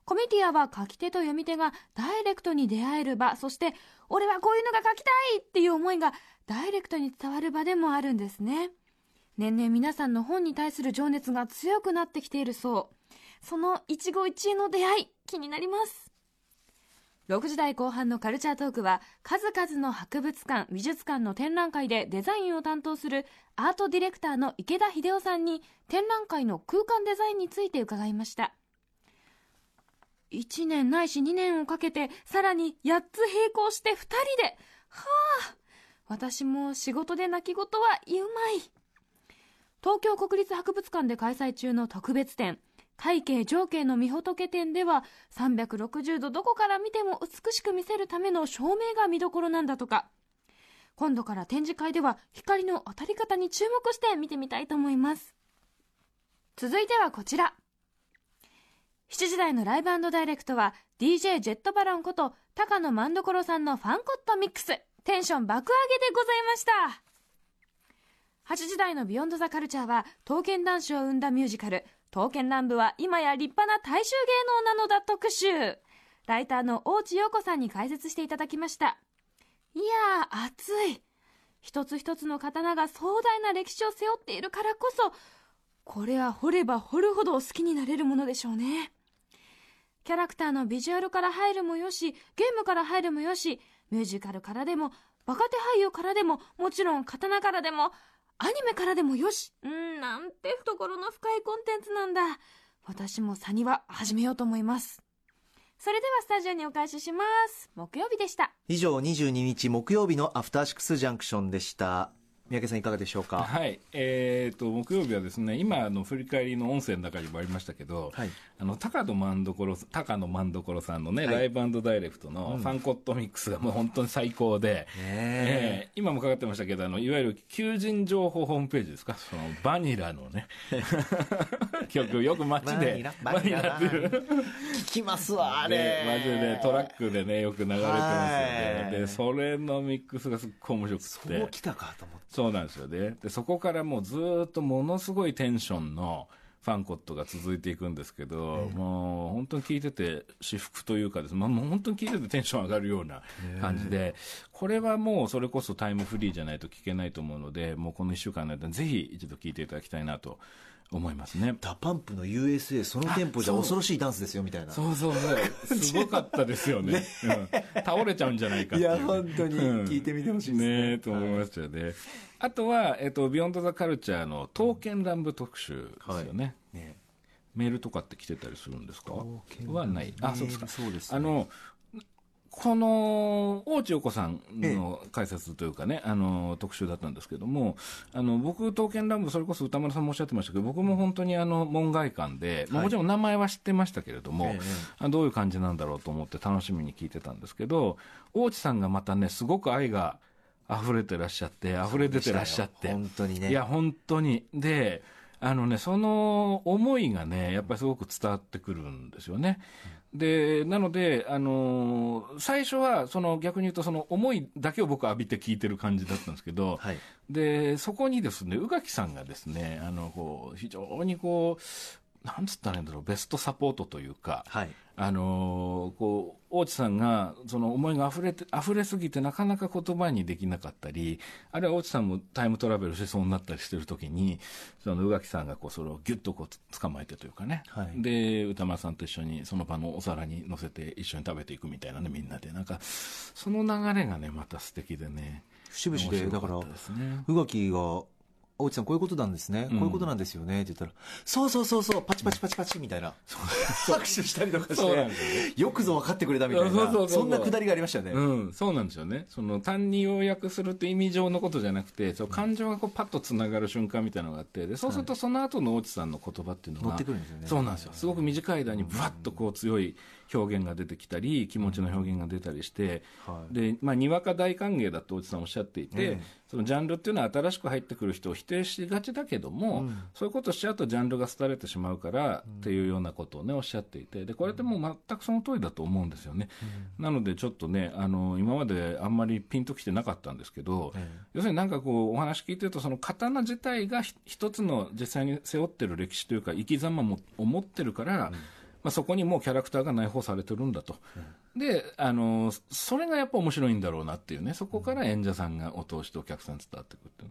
[SPEAKER 6] コミティアは書き手と読み手がダイレクトに出会える場、そして、俺はこういうのが書きたいっていう思いがダイレクトに伝わる場でもあるんですね。年々皆さんの本に対する情熱が強くなってきているそう。その一期一会の出会い、気になります。6時台後半のカルチャートークは数々の博物館美術館の展覧会でデザインを担当するアートディレクターの池田秀夫さんに展覧会の空間デザインについて伺いました1年ないし2年をかけてさらに8つ並行して2人ではあ私も仕事で泣き言は言うまい東京国立博物館で開催中の特別展会計情景の御仏展では360度どこから見ても美しく見せるための照明が見どころなんだとか。今度から展示会では光の当たり方に注目して見てみたいと思います。続いてはこちら。7時台のライブダイレクトは DJ ジェットバロンこと高野万所さんのファンコットミックス。テンション爆上げでございました。8時台のビヨンドザカルチャーは刀剣男子を生んだミュージカル。刀剣乱舞は今や立派な大衆芸能なのだ特集。ライターの大地陽子さんに解説していただきました。いやー熱い。一つ一つの刀が壮大な歴史を背負っているからこそこれは掘れば掘るほど好きになれるものでしょうね。キャラクターのビジュアルから入るもよしゲームから入るもよしミュージカルからでも若手俳優からでももちろん刀からでもアニメからでもよし。うんなんて懐の深いコンテンツなんだ。私もサニは始めようと思います。それではスタジオにお返しします。木曜日でした。
[SPEAKER 1] 以上22日木曜日のアフターシックスジャンクションでした。三宅さんいかがでしょうか？
[SPEAKER 3] はい、えー、と木曜日はですね今あの振り返りの音声の中にもありましたけど、
[SPEAKER 1] はい。
[SPEAKER 3] あの高野万所高野万所さんのね、
[SPEAKER 1] はい。
[SPEAKER 3] ライブダイレクトのファンコットミックスがもう本当に最高で、え。ー今もかかってましたけどあのいわゆる求人情報ホームページですか？そのバニラのね 曲よく街で
[SPEAKER 1] バニラ
[SPEAKER 3] っていう
[SPEAKER 1] 聞きますわ、あ
[SPEAKER 3] で
[SPEAKER 1] れ。
[SPEAKER 3] マジでトラックでねよく流れてますよ
[SPEAKER 1] はい。
[SPEAKER 3] ねでそれのミックスがすっごい面白くて。
[SPEAKER 1] そうきたかと思って。
[SPEAKER 3] そうなんですよね。で、そこからもうずーっとものすごいテンションのファンコットが続いていくんですけど、もう本当に聞いてて至福というかです。ね、まあ、もう本当に聞いててテンション上がるような感じで、これはもうそれこそタイムフリーじゃないと聞けないと思うので、もうこの1週間の間にぜひ一度聞いていただきたいなと思いますね。
[SPEAKER 1] DA PUMP の USA そのテンポじゃ恐ろしいダンスですよみたいな
[SPEAKER 3] そうそうそう。すごかったですよね。うん倒れちゃうんじゃないかっていうね、
[SPEAKER 1] いや本当に
[SPEAKER 3] うん
[SPEAKER 1] 聞いてみてほしいですね
[SPEAKER 3] ねえと思いましたよね。あとは、えっと、ビヨンドザカルチャーの刀剣乱舞特集ですよね。
[SPEAKER 1] ね
[SPEAKER 3] メールとかって来てたりするんですか？はない。あ、そうですか。
[SPEAKER 1] そうですね
[SPEAKER 3] あの、この、大地陽子さんの解説というかね、あの、特集だったんですけども、あの、僕、刀剣乱舞、それこそ歌丸さんもおっしゃってましたけど、僕も本当にあの、門外観で、まあもちろん名前は知ってましたけれども、
[SPEAKER 1] ええ
[SPEAKER 3] あどういう感じなんだろうと思って楽しみに聞いてたんですけど、大地さんがまたね、すごく愛が溢れてらっしゃって、溢れ出てらっしゃって、
[SPEAKER 1] 本当にね。
[SPEAKER 3] いや、本当に。で、あのね、その思いがね、やっぱりすごく伝わってくるんですよね。で、なので、あのー最初は、その逆に言うと、その思いだけを僕浴びて聞いてる感じだったんですけど、
[SPEAKER 1] はい。
[SPEAKER 3] で、そこにですね、宇垣さんがですね、あの、こう、非常にこう、なんつったらいいんだろう、ベストサポートというか、
[SPEAKER 1] はい
[SPEAKER 3] あのーこう、大地さんが、その思いが溢れて、溢れすぎてなかなか言葉にできなかったり、あるいは大地さんもタイムトラベルしそうになったりしてるときに、その宇垣さんがこう、それをギュッとこう、捕まえてというかね。
[SPEAKER 1] はい
[SPEAKER 3] で、歌丸さんと一緒にその場のお皿に乗せて一緒に食べていくみたいなね、みんなで。なんか、その流れがね、また素敵でね。
[SPEAKER 1] 節々でだから。宇垣が「大内さんこういうことなんですね、
[SPEAKER 3] うん。
[SPEAKER 1] こういうことなんですよね」って言ったら「そうそうそうそうパチパチパチパチ」みたいな。拍手したりとかして
[SPEAKER 3] よね。
[SPEAKER 1] よくぞ分かってくれたみたいな
[SPEAKER 3] そうそうそうそう。
[SPEAKER 1] そんなくだりがありましたよね、
[SPEAKER 3] うん、そうなんですよね。その単に要約するって意味上のことじゃなくて、そう感情がこうパッとつながる瞬間みたいなのがあって、でそうするとその後の大地さんの言葉っていうのが、
[SPEAKER 1] 乗ってくるんですよね。
[SPEAKER 3] そうなんですよ。すごく短い間にブワッとこう強い表現が出てきたり、気持ちの表現が出たりして、
[SPEAKER 1] はい。
[SPEAKER 3] で、まあ、にわか大歓迎だと大地さんおっしゃっていて、
[SPEAKER 1] ええ。
[SPEAKER 3] そのジャンルっていうのは新しく入ってくる人を否定しがちだけども、そういうことをしちゃうとジャンルが廃れてしまうからっていうようなことをね、おっしゃっていて、で、これってもう全くその通りだと思うんですよね。なのでちょっとね、あの、今まであんまりピンときてなかったんですけど、
[SPEAKER 1] え
[SPEAKER 3] 要するになんかこう、お話聞いてると、その刀自体がひ一つの実際に背負ってる歴史というか、生き様も思ってるから、まあ、そこにもうキャラクターが内包されてるんだと。で、あの、それがやっぱ面白いんだろうなっていうね、そこから演者さんがを通してお客さんに伝わってくるっていう。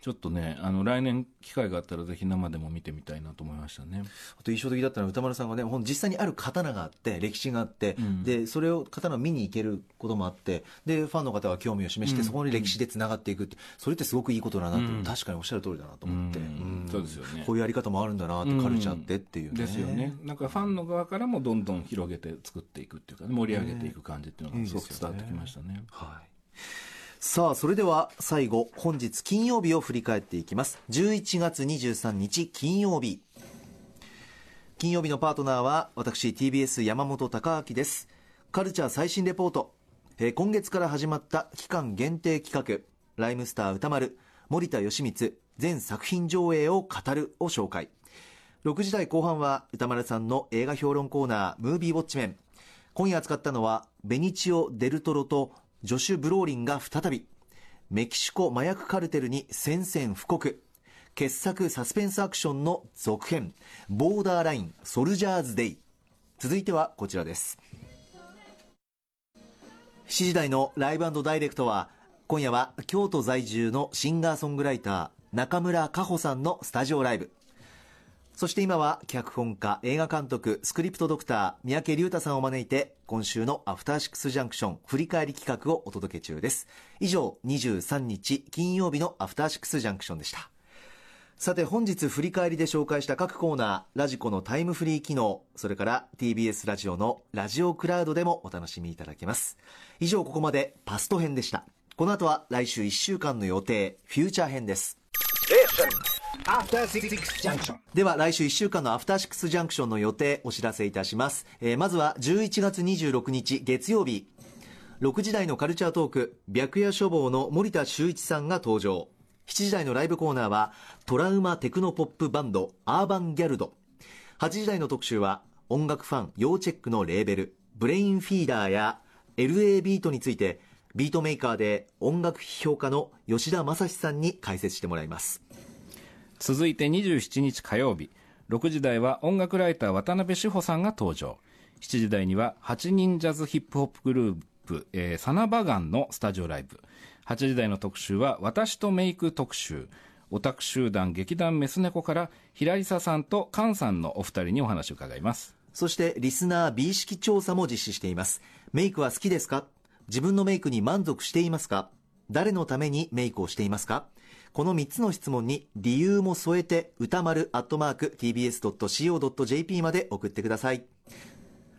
[SPEAKER 3] ちょっとね、あの、来年機会があったらぜひ生でも見てみたいなと思いましたね。
[SPEAKER 1] あと印象的だったのは歌丸さんがねほん実際にある刀があって歴史があって、
[SPEAKER 3] ん。
[SPEAKER 1] でそれを刀を見に行けることもあってでファンの方は興味を示して、
[SPEAKER 3] うん。
[SPEAKER 1] そこに歴史でつながっていくってそれってすごくいいことだなって、
[SPEAKER 3] うん。
[SPEAKER 1] 確かにおっしゃる通りだなと思って、
[SPEAKER 3] うん。
[SPEAKER 1] ん。
[SPEAKER 3] そうですよね。
[SPEAKER 1] こういうやり方もあるんだなって、カルチャーってっていうね。
[SPEAKER 3] ですよね。なんかファンの側からもどんどん広げて作っていくっていうか、ね、盛り上げていく感じっていうのがすごく伝わってきましたね。
[SPEAKER 1] はい。さあ、それでは最後、本日金曜日を振り返っていきます。11月23日金曜日。金曜日のパートナーは私 TBS 山本貴明です。カルチャー最新レポート。えー今月から始まった期間限定企画、ライムスター歌丸、森田義満、全作品上映を語るを紹介。6時台後半は歌丸さんの映画評論コーナームービーウォッチメン今夜扱ったのはベニチオ・デルトロとジョシュ・ブローリンが再びメキシコ麻薬カルテルに宣戦布告。傑作サスペンスアクションの続編ボーダーラインソルジャーズ・デイ。続いてはこちらです。7時台のライブダイレクトは今夜は京都在住のシンガーソングライター中村佳穂さんのスタジオライブ。そして今は脚本家、映画監督、スクリプトドクター、三宅隆太さんを招いて、今週のアフターシックスジャンクション振り返り企画をお届け中です。以上、23日金曜日のアフターシックスジャンクションでした。さて本日振り返りで紹介した各コーナー、ラジコのタイムフリー機能、それから TBS ラジオのラジオクラウドでもお楽しみいただけます。以上ここまでパスト編でした。この後は来週1週間の予定、フューチャー編です。
[SPEAKER 8] After Six Junction.
[SPEAKER 1] では来週1週間のアフターシックスジャンクションの予定お知らせいたします、えーまずは11月26日月曜日。6時台のカルチャートーク白夜処方の森田修一さんが登場。7時台のライブコーナーはトラウマテクノポップバンドアーバンギャルド。8時台の特集は音楽ファン要チェックのレーベル。ブレインフィーダーや LA ビートについてビートメーカーで音楽批評家の吉田正史さんに解説してもらいます。
[SPEAKER 3] 続いて27日火曜日。6時台は音楽ライター渡辺志保さんが登場。7時台には8人ジャズヒップホップグループ、えーサナバガンのスタジオライブ。8時台の特集は私とメイク特集。オタク集団劇団メス猫から平井さんと菅さんのお二人にお話を伺います。
[SPEAKER 1] そしてリスナー美意識調査も実施しています。メイクは好きですか？自分のメイクに満足していますか？誰のためにメイクをしていますか？この3つの質問に理由も添えて歌丸アットマーク tbs.co.jp まで送ってください。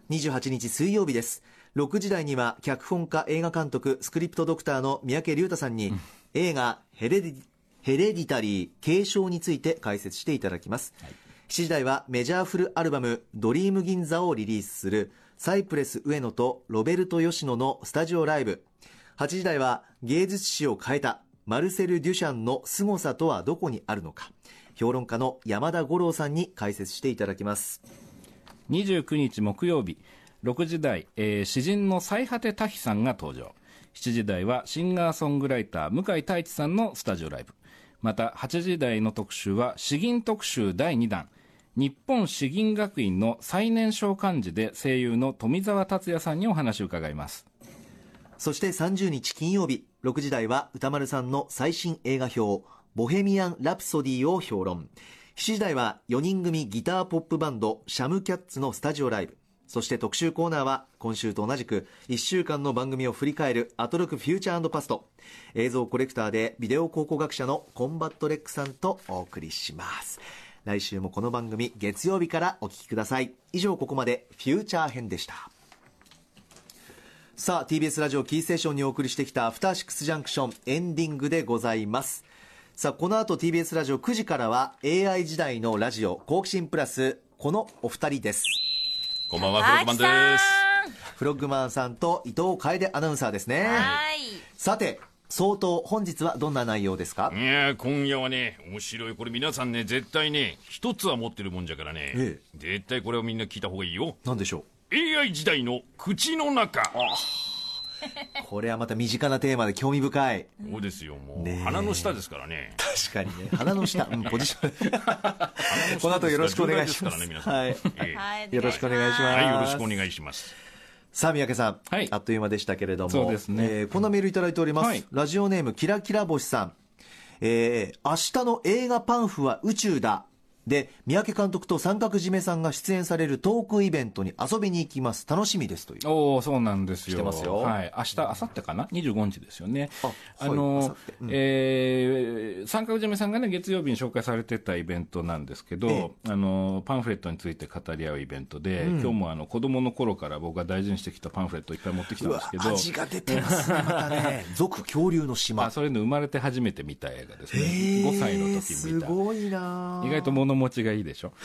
[SPEAKER 1] 28日水曜日です。6時台には脚本家映画監督スクリプトドクターの三宅龍太さんに、映画ヘレディヘレディタリー継承について解説していただきます、7時台はメジャーフルアルバム「ドリーム銀座」をリリースするサイプレス上野とロベルト吉野のスタジオライブ。8時台は芸術史を変えたマルセル・デュシャンの凄さとはどこにあるのか。評論家の山田五郎さんに解説していただきます。
[SPEAKER 3] 29日木曜日6時台、えー詩人の最果て多比さんが登場。7時台はシンガーソングライター向井太一さんのスタジオライブ。また8時台の特集は詩吟特集第2弾。日本詩吟学院の最年少幹事で声優の富澤達也さんにお話を伺います。
[SPEAKER 1] そして30日金曜日6時台は宇多丸さんの最新映画評「ボヘミアン・ラプソディ」を評論。7時台は4人組ギターポップバンドシャムキャッツのスタジオライブ。そして特集コーナーは今週と同じく1週間の番組を振り返るアトロクフューチャーパスト。映像コレクターでビデオ考古学者のコンバット REC さんとお送りします。来週もこの番組月曜日からお聞きください。以上ここまでフューチャー編でした。さあ TBS ラジオキーステーションにお送りしてきたアフターシックスジャンクションエンディングでございます。さあこの後 TBS ラジオ9時からは AI 時代のラジオ好奇心プラスこのお二人です。
[SPEAKER 9] こんばんは、フロッグマンです。
[SPEAKER 1] フロッグマンさんと伊藤楓アナウンサーですね。
[SPEAKER 7] はい。
[SPEAKER 1] さて相当本日はどんな内容ですか？
[SPEAKER 9] いやー今夜はね、面白い。これ皆さんね、絶対ね、一つは持ってるもんじゃからね、
[SPEAKER 1] え
[SPEAKER 9] 絶対これをみんな聞いた方がいいよ。
[SPEAKER 1] 何でしょ
[SPEAKER 9] AI 時代の口の中。
[SPEAKER 1] う これはまた身近なテーマで興味深い。
[SPEAKER 9] そうですよ、もう、
[SPEAKER 1] ねえ。
[SPEAKER 9] 鼻の下ですからね。
[SPEAKER 1] 確かにね。鼻の下、うん、ポジション。この後よろしくお願いします。
[SPEAKER 9] 重要ですからね、皆さん。
[SPEAKER 1] はい。
[SPEAKER 9] ええ。
[SPEAKER 7] はい
[SPEAKER 1] よろしくお願いします。
[SPEAKER 9] はい、よろしくお願いします。
[SPEAKER 1] さあ三宅さん、
[SPEAKER 3] はい。
[SPEAKER 1] あっという間でしたけれども。
[SPEAKER 3] そうですね。
[SPEAKER 1] えーこんなメールいただいております、
[SPEAKER 3] はい。
[SPEAKER 1] ラジオネームキラキラ星さん、えー明日の映画パンフは宇宙だで三宅監督と三角締めさんが出演されるトークイベントに遊びに行きます。楽しみですという。
[SPEAKER 3] おおそうなんですよ。
[SPEAKER 1] 来てますよ。
[SPEAKER 3] はい。明日明後日かな？25日ですよね。
[SPEAKER 1] あはい明
[SPEAKER 3] の
[SPEAKER 1] うん。
[SPEAKER 3] えー三角締めさんがね月曜日に紹介されてたイベントなんですけど、
[SPEAKER 1] え
[SPEAKER 3] あのパンフレットについて語り合うイベントで、今日もあの子供の頃から僕が大事にしてきたパンフレットをいっぱい持ってきた
[SPEAKER 1] うんわ
[SPEAKER 3] ですけど
[SPEAKER 1] 味が出てますねまたね。俗恐竜の島。
[SPEAKER 3] あそれの生まれて初めて見た映画ですね、
[SPEAKER 1] へー
[SPEAKER 3] 5歳の時
[SPEAKER 1] す
[SPEAKER 3] 見た。
[SPEAKER 1] ごいな
[SPEAKER 3] 意外と物持ちがいいでしょ？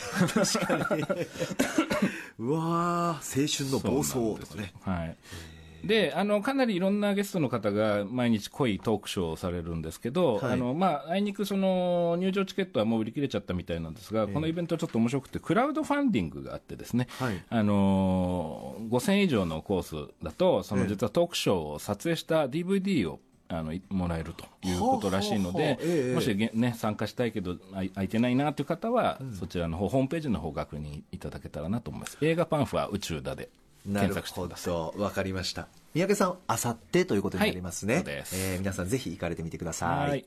[SPEAKER 1] うわー青春の暴走とかね。
[SPEAKER 3] はい。であのかなりいろんなゲストの方が毎日濃いトークショーをされるんですけど、
[SPEAKER 1] はい。
[SPEAKER 3] あのまあ、あいにくその入場チケットはもう売り切れちゃったみたいなんですが、このイベントちょっと面白くて、クラウドファンディングがあってですね、
[SPEAKER 1] はい。
[SPEAKER 3] あの5000以上のコースだと、その実はトークショーを撮影した DVD をあのいもらえるということらしいので、
[SPEAKER 1] ええ
[SPEAKER 3] もしげ、ね、参加したいけど空いてないなという方は、そちらの方ホームページの方を確認いただけたらなと思います。映画パンフは宇宙だで検索して
[SPEAKER 1] ほ
[SPEAKER 3] ください。
[SPEAKER 1] どわかりました。三宅さんあさってということになりますね、
[SPEAKER 3] はいそうです。
[SPEAKER 1] えー皆さんぜひ行かれてみてください。
[SPEAKER 3] はい.